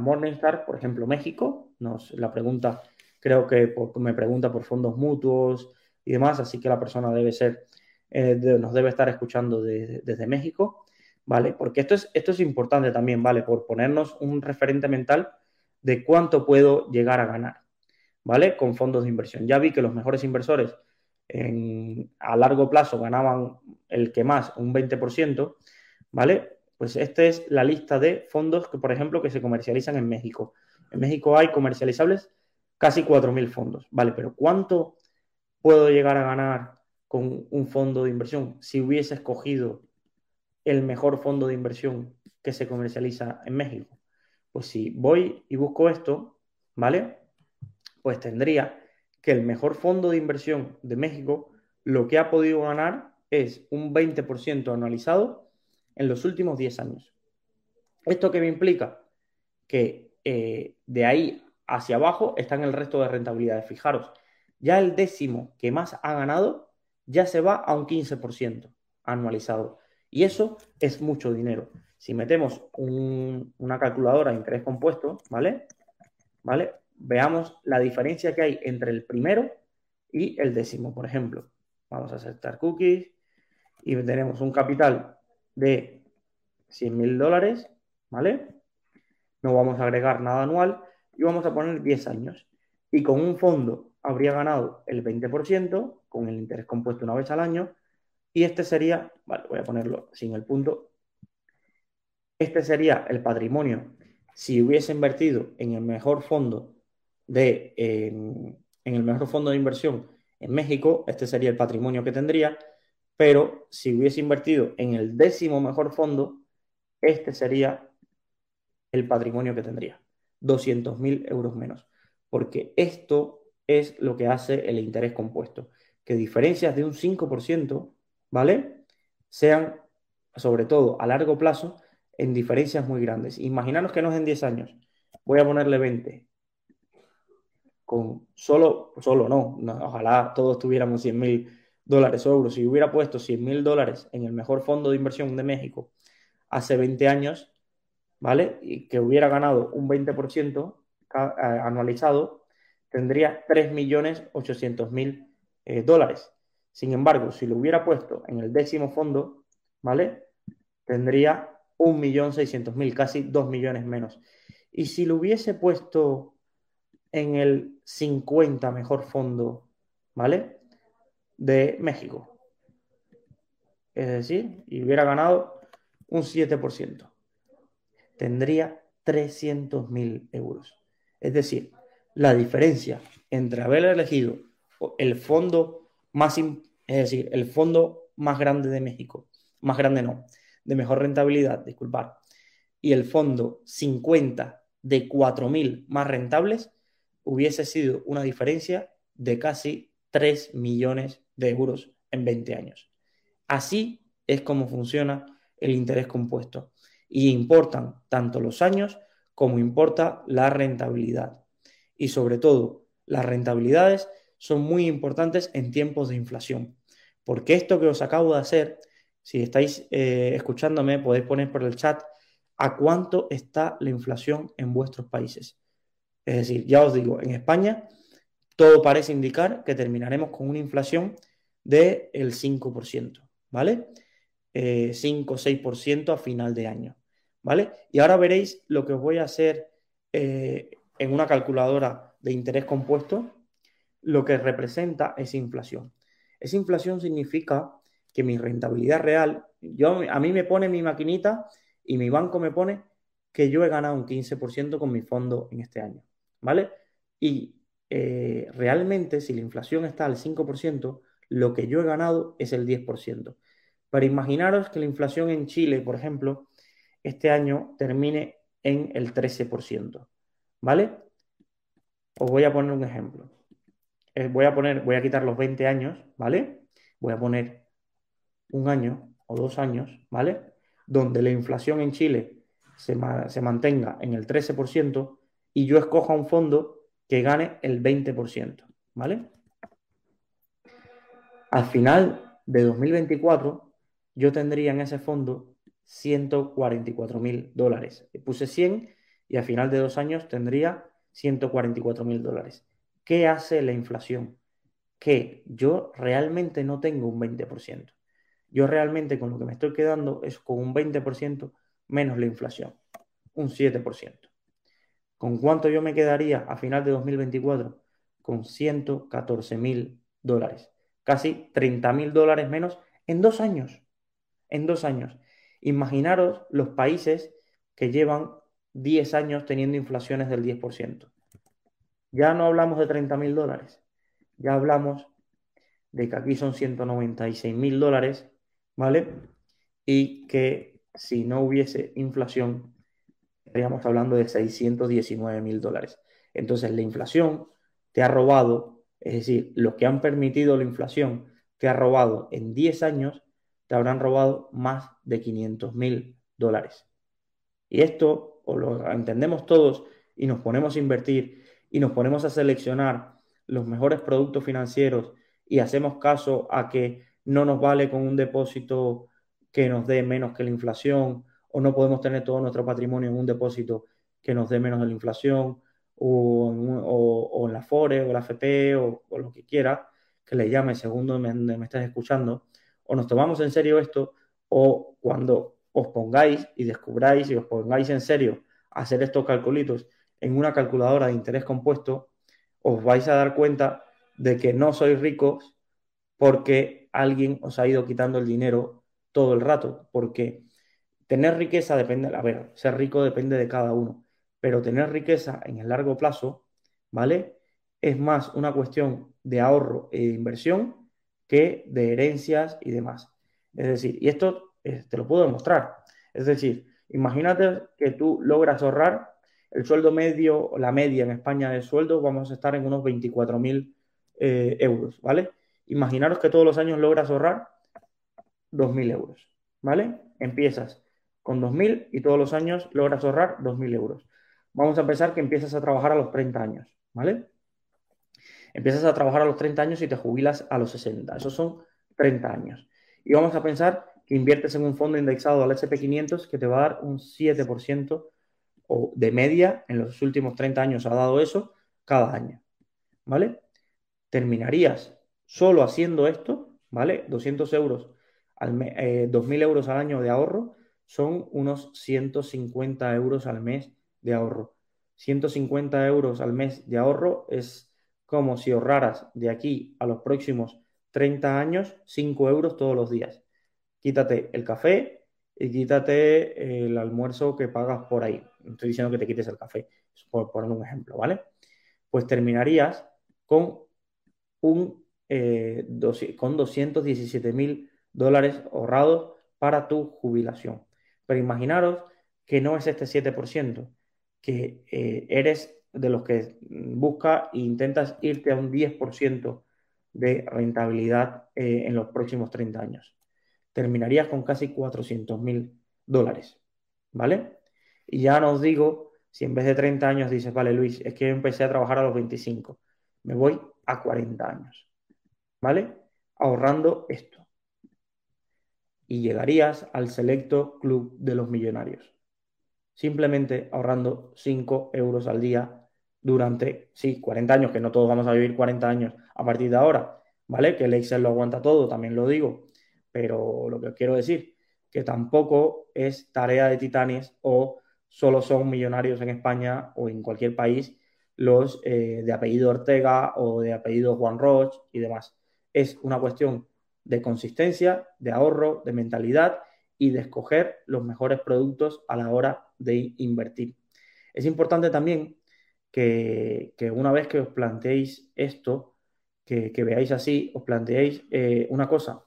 Morningstar, por ejemplo, México. Nos, la pregunta, creo que me pregunta por fondos mutuos y demás, así que la persona debe ser, eh, nos debe estar escuchando desde México, ¿vale? Porque esto es, esto es importante también, ¿vale? Por ponernos un referente mental de cuánto puedo llegar a ganar, ¿vale? Con fondos de inversión. Ya vi que los mejores inversores a largo plazo ganaban el que más, un 20%, ¿vale? Pues esta es la lista de fondos que, por ejemplo, que se comercializan en México. En México hay comercializables casi 4.000 fondos, ¿vale? Pero ¿cuánto puedo llegar a ganar con un fondo de inversión si hubiese escogido el mejor fondo de inversión que se comercializa en México? Pues si voy y busco esto, ¿vale? Pues tendría que el mejor fondo de inversión de México lo que ha podido ganar es un 20% anualizado en los últimos 10 años. ¿Esto qué me implica? Que eh, de ahí hacia abajo están el resto de rentabilidades. Fijaros, ya el décimo que más ha ganado ya se va a un 15% anualizado. Y eso es mucho dinero. Si metemos una calculadora de interés compuesto, ¿vale? ¿Vale? Veamos la diferencia que hay entre el primero y el décimo, por ejemplo. Vamos a aceptar cookies y tenemos un capital de 100 mil dólares, ¿vale? No vamos a agregar nada anual y vamos a poner 10 años. Y con un fondo habría ganado el 20% con el interés compuesto una vez al año. Y este sería, vale, voy a ponerlo sin el punto. Este sería el patrimonio si hubiese invertido en el mejor fondo de, en el mejor fondo de inversión en México, este sería el patrimonio que tendría, pero si hubiese invertido en el décimo mejor fondo, este sería el patrimonio que tendría, 200.000 euros menos, porque esto es lo que hace el interés compuesto, que diferencias de un 5%, ¿vale? Sean, sobre todo a largo plazo, en diferencias muy grandes. Imaginaros que no es en 10 años, voy a ponerle 20, con solo, solo no, ojalá todos tuviéramos 100 mil dólares o euros. Si hubiera puesto 100 mil dólares en el mejor fondo de inversión de México hace 20 años, ¿vale? Y que hubiera ganado un 20% anualizado, tendría 3.800.000 eh, dólares. Sin embargo, si lo hubiera puesto en el décimo fondo, ¿vale? Tendría 1.600.000, casi 2 millones menos. Y si lo hubiese puesto en el 50 mejor fondo, ¿vale? De México. Es decir, y hubiera ganado un 7%. Tendría 300.000 euros. Es decir, la diferencia entre haber elegido el fondo más, es decir, el fondo más grande de México, más grande no, de mejor rentabilidad, disculpar, y el fondo 50 de 4.000 más rentables, hubiese sido una diferencia de casi 3 millones de euros en 20 años. Así es como funciona el interés compuesto. Y importan tanto los años como importa la rentabilidad. Y sobre todo, las rentabilidades son muy importantes en tiempos de inflación. Porque esto que os acabo de hacer, si estáis eh, escuchándome, podéis poner por el chat a cuánto está la inflación en vuestros países. Es decir, ya os digo, en España todo parece indicar que terminaremos con una inflación del 5%, ¿vale? 5 o 6% a final de año, ¿vale? Y ahora veréis lo que os voy a hacer eh, en una calculadora de interés compuesto, lo que representa esa inflación. Esa inflación significa que mi rentabilidad real, yo, a mí me pone mi maquinita y mi banco me pone que yo he ganado un 15% con mi fondo en este año. ¿vale? Y eh, realmente, si la inflación está al 5%, lo que yo he ganado es el 10%. Pero imaginaros que la inflación en Chile, por ejemplo, este año termine en el 13%, ¿vale? Os voy a poner un ejemplo. Voy a poner, voy a quitar los 20 años, ¿vale? Voy a poner un año o dos años, ¿vale? Donde la inflación en Chile se, se mantenga en el 13%, y yo escoja un fondo que gane el 20%, ¿vale? Al final de 2024, yo tendría en ese fondo 144 mil dólares. Puse 100 y a final de dos años tendría 144 mil dólares. ¿Qué hace la inflación? Que yo realmente no tengo un 20%. Yo realmente con lo que me estoy quedando es con un 20% menos la inflación, un 7%. ¿Con cuánto yo me quedaría a final de 2024? Con 114 mil dólares. Casi 30 mil dólares menos en dos años. En dos años. Imaginaros los países que llevan 10 años teniendo inflaciones del 10%. Ya no hablamos de 30 mil dólares. Ya hablamos de que aquí son 196 mil dólares, ¿vale? Y que si no hubiese inflación, estaríamos hablando de 619 mil dólares. Entonces, la inflación te ha robado, es decir, los que han permitido la inflación te ha robado en 10 años, te habrán robado más de 500 mil dólares. Y esto, o lo entendemos todos y nos ponemos a invertir y nos ponemos a seleccionar los mejores productos financieros y hacemos caso a que no nos vale con un depósito que nos dé menos que la inflación o no podemos tener todo nuestro patrimonio en un depósito que nos dé menos de la inflación o en, la FORE o la FP o, lo que quiera que le llame según me, me estés escuchando o nos tomamos en serio esto o cuando os pongáis y descubráis y os pongáis en serio a hacer estos calculitos en una calculadora de interés compuesto, os vais a dar cuenta de que no sois ricos porque alguien os ha ido quitando el dinero todo el rato, porque tener riqueza depende, a ver, ser rico depende de cada uno, pero tener riqueza en el largo plazo, ¿vale? Es más una cuestión de ahorro e inversión que de herencias y demás. Es decir, y esto te lo puedo demostrar. Es decir, imagínate que tú logras ahorrar el sueldo medio, la media en España de sueldo, vamos a estar en unos 24.000 eh, euros, ¿vale? Imaginaros que todos los años logras ahorrar 2.000 euros, ¿vale? Empiezas con 2.000 y todos los años logras ahorrar 2.000 euros. Vamos a pensar que empiezas a trabajar a los 30 años, ¿vale? Empiezas a trabajar a los 30 años y te jubilas a los 60. Esos son 30 años. Y vamos a pensar que inviertes en un fondo indexado al SP500 que te va a dar un 7% o de media en los últimos 30 años ha dado eso cada año. ¿Vale? Terminarías solo haciendo esto, ¿vale? 200 euros, al 2.000 eh, euros al año de ahorro son unos 150 euros al mes de ahorro. 150 euros al mes de ahorro es como si ahorraras de aquí a los próximos 30 años 5 euros todos los días. Quítate el café y quítate el almuerzo que pagas por ahí. No estoy diciendo que te quites el café, por poner un ejemplo, ¿vale? Pues terminarías con un eh, con 217 mil dólares ahorrados para tu jubilación. Pero imaginaros que no es este 7%, que eh, eres de los que busca e intentas irte a un 10% de rentabilidad eh, en los próximos 30 años. Terminarías con casi 400 mil dólares, ¿vale? Y ya no os digo si en vez de 30 años dices, vale, Luis, es que empecé a trabajar a los 25, me voy a 40 años, ¿vale? Ahorrando esto. Y llegarías al selecto club de los millonarios. Simplemente ahorrando 5 euros al día durante, sí, 40 años, que no todos vamos a vivir 40 años a partir de ahora, ¿vale? Que el Excel lo aguanta todo, también lo digo, pero lo que quiero decir, que tampoco es tarea de titanes o solo son millonarios en España o en cualquier país los eh, de apellido Ortega o de apellido Juan Roche y demás. Es una cuestión de consistencia, de ahorro, de mentalidad y de escoger los mejores productos a la hora de invertir. Es importante también que, una vez que os planteéis esto, que, veáis así, os planteéis eh, una cosa.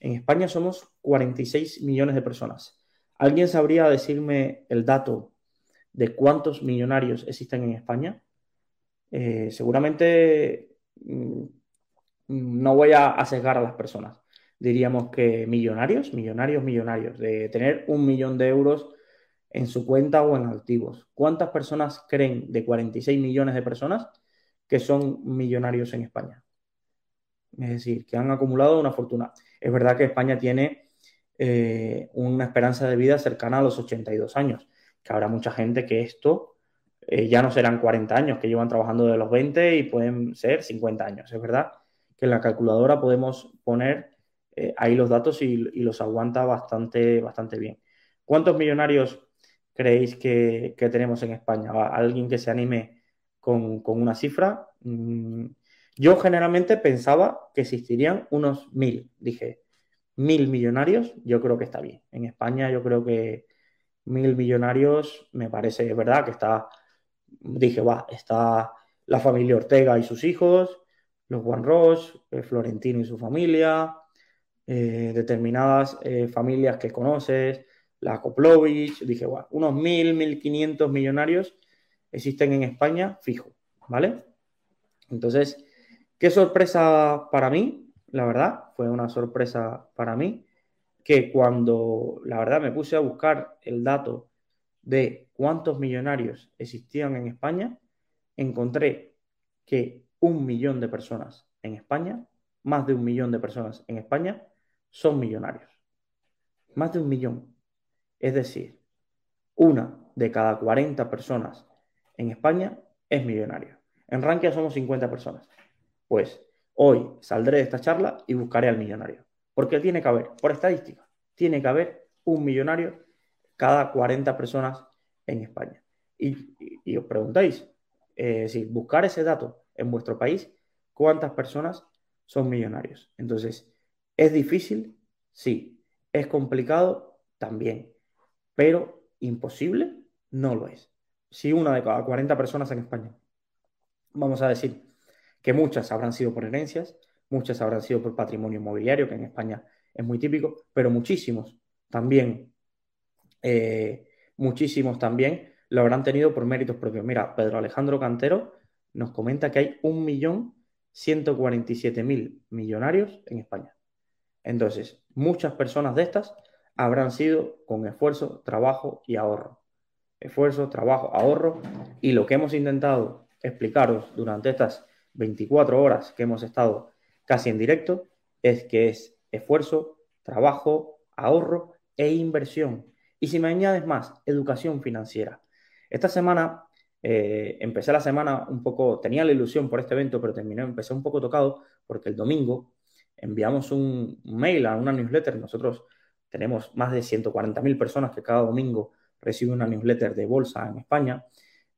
En España somos 46 millones de personas. ¿Alguien sabría decirme el dato de cuántos millonarios existen en España? Eh, seguramente mm, no voy a, sesgar a las personas. Diríamos que millonarios, millonarios, millonarios, de tener un millón de euros en su cuenta o en activos. ¿Cuántas personas creen de 46 millones de personas que son millonarios en España? Es decir, que han acumulado una fortuna. Es verdad que España tiene eh, una esperanza de vida cercana a los 82 años, que habrá mucha gente que esto eh, ya no serán 40 años, que llevan trabajando de los 20 y pueden ser 50 años. Es verdad que en la calculadora podemos poner eh, ahí los datos y, los aguanta bastante, bastante bien. ¿Cuántos millonarios creéis que, tenemos en España? ¿Alguien que se anime con, una cifra? Mm, yo generalmente pensaba que existirían unos mil. Dije, mil millonarios, yo creo que está bien. En España yo creo que mil millonarios me parece, verdad, que está, dije, va, está la familia Ortega y sus hijos, los Juan Ross, eh, Florentino y su familia, eh, determinadas eh, familias que conoces, la Koplovich, dije, bueno, unos mil, mil quinientos millonarios existen en España, fijo, ¿vale? Entonces, qué sorpresa para mí, la verdad, fue una sorpresa para mí, que cuando, la verdad, me puse a buscar el dato de cuántos millonarios existían en España, encontré que un millón de personas en España, más de un millón de personas en España, son millonarios. Más de un millón. Es decir, una de cada 40 personas en España es millonario. En Rankia somos 50 personas. Pues hoy saldré de esta charla y buscaré al millonario. Porque tiene que haber, por estadística, tiene que haber un millonario cada 40 personas en España. Y, os preguntáis, eh, si buscar ese dato en vuestro país, ¿cuántas personas son millonarios? Entonces, ¿Es difícil? Sí. ¿Es complicado? También. Pero imposible no lo es. Si una de cada 40 personas en España, vamos a decir que muchas habrán sido por herencias, muchas habrán sido por patrimonio inmobiliario, que en España es muy típico, pero muchísimos también, eh, muchísimos también lo habrán tenido por méritos propios. Mira, Pedro Alejandro Cantero nos comenta que hay 1.147.000 millonarios en España. Entonces, muchas personas de estas habrán sido con esfuerzo, trabajo y ahorro. Esfuerzo, trabajo, ahorro. Y lo que hemos intentado explicaros durante estas 24 horas que hemos estado casi en directo es que es esfuerzo, trabajo, ahorro e inversión. Y si me añades más, educación financiera. Esta semana, eh, empecé la semana un poco, tenía la ilusión por este evento, pero terminé, empecé un poco tocado porque el domingo enviamos un mail a una newsletter. Nosotros tenemos más de 140.000 personas que cada domingo reciben una newsletter de bolsa en España.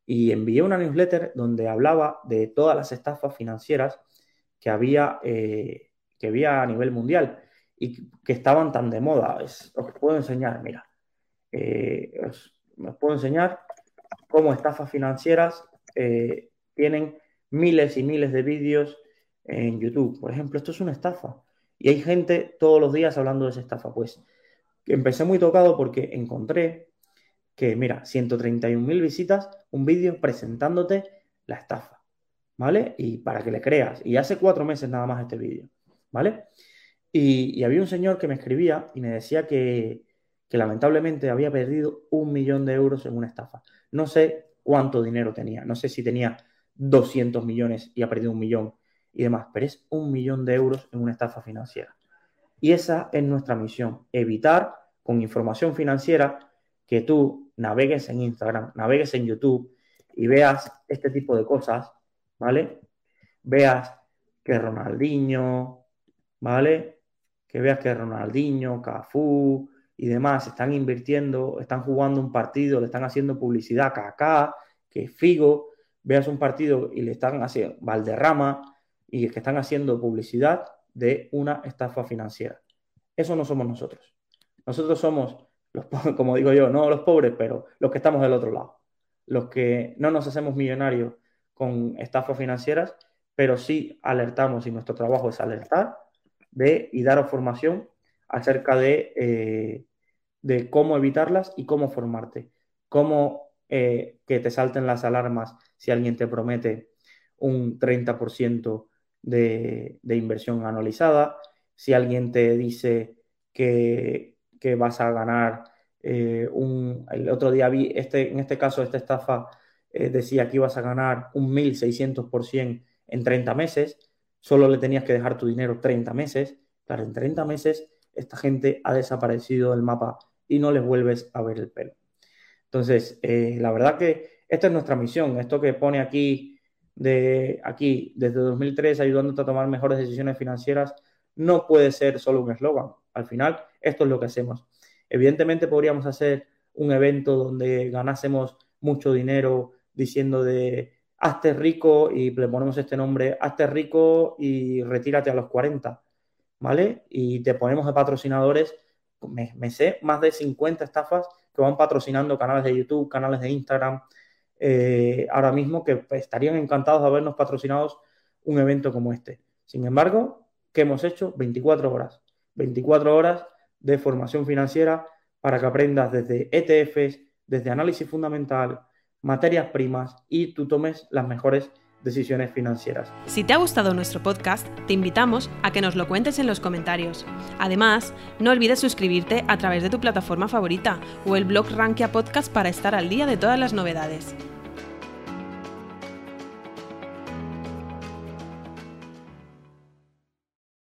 Y envié una newsletter donde hablaba de todas las estafas financieras que había, eh, que había a nivel mundial y que estaban tan de moda. os puedo enseñar, mira, eh, os, puedo enseñar cómo estafas financieras eh, tienen miles y miles de vídeos en YouTube. Por ejemplo, esto es una estafa. Y hay gente todos los días hablando de esa estafa. Pues empecé muy tocado porque encontré que, mira, 131.000 visitas, un vídeo presentándote la estafa. ¿Vale? Y para que le creas. Y hace cuatro meses nada más este vídeo. ¿Vale? Y, había un señor que me escribía y me decía que, que lamentablemente había perdido un millón de euros en una estafa. No sé cuánto dinero tenía. No sé si tenía 200 millones y ha perdido un millón y demás, pero es un millón de euros en una estafa financiera. Y esa es nuestra misión, evitar con información financiera que tú navegues en Instagram, navegues en YouTube y veas este tipo de cosas, ¿vale? Veas que Ronaldinho, ¿vale? Que veas que Ronaldinho, Cafú y demás están invirtiendo, están jugando un partido, le están haciendo publicidad a Kaká, que Figo, veas un partido y le están haciendo Valderrama, y que están haciendo publicidad de una estafa financiera. Eso no somos nosotros. Nosotros somos, los, como digo yo, no los pobres, pero los que estamos del otro lado. Los que no nos hacemos millonarios con estafas financieras, pero sí alertamos y nuestro trabajo es alertar de, y daros formación acerca de, eh, de cómo evitarlas y cómo formarte. Cómo eh, que te salten las alarmas si alguien te promete un 30% de, inversión anualizada. Si alguien te dice que, vas a ganar eh, un... El otro día vi, este, en este caso, esta estafa eh, decía que ibas a ganar un 1.600% en 30 meses, solo le tenías que dejar tu dinero 30 meses. Claro, en 30 meses esta gente ha desaparecido del mapa y no les vuelves a ver el pelo. Entonces, eh, la verdad que esta es nuestra misión. Esto que pone aquí, de, aquí desde 2003, ayudándote a tomar mejores decisiones financieras, no puede ser solo un eslogan. Al final, esto es lo que hacemos. Evidentemente podríamos hacer un evento donde ganásemos mucho dinero diciendo de hazte rico y le ponemos este nombre, hazte rico y retírate a los 40, ¿vale? Y te ponemos de patrocinadores, me, sé más de 50 estafas que van patrocinando canales de YouTube, canales de Instagram, eh, ahora mismo que estarían encantados de habernos patrocinados un evento como este. Sin embargo, ¿qué hemos hecho? 24 horas. 24 horas de formación financiera para que aprendas desde ETFs, desde análisis fundamental, materias primas y tú tomes las mejores decisiones financieras. Si te ha gustado nuestro podcast, te invitamos a que nos lo cuentes en los comentarios. Además, no olvides suscribirte a través de tu plataforma favorita o el blog Rankia Podcast para estar al día de todas las novedades.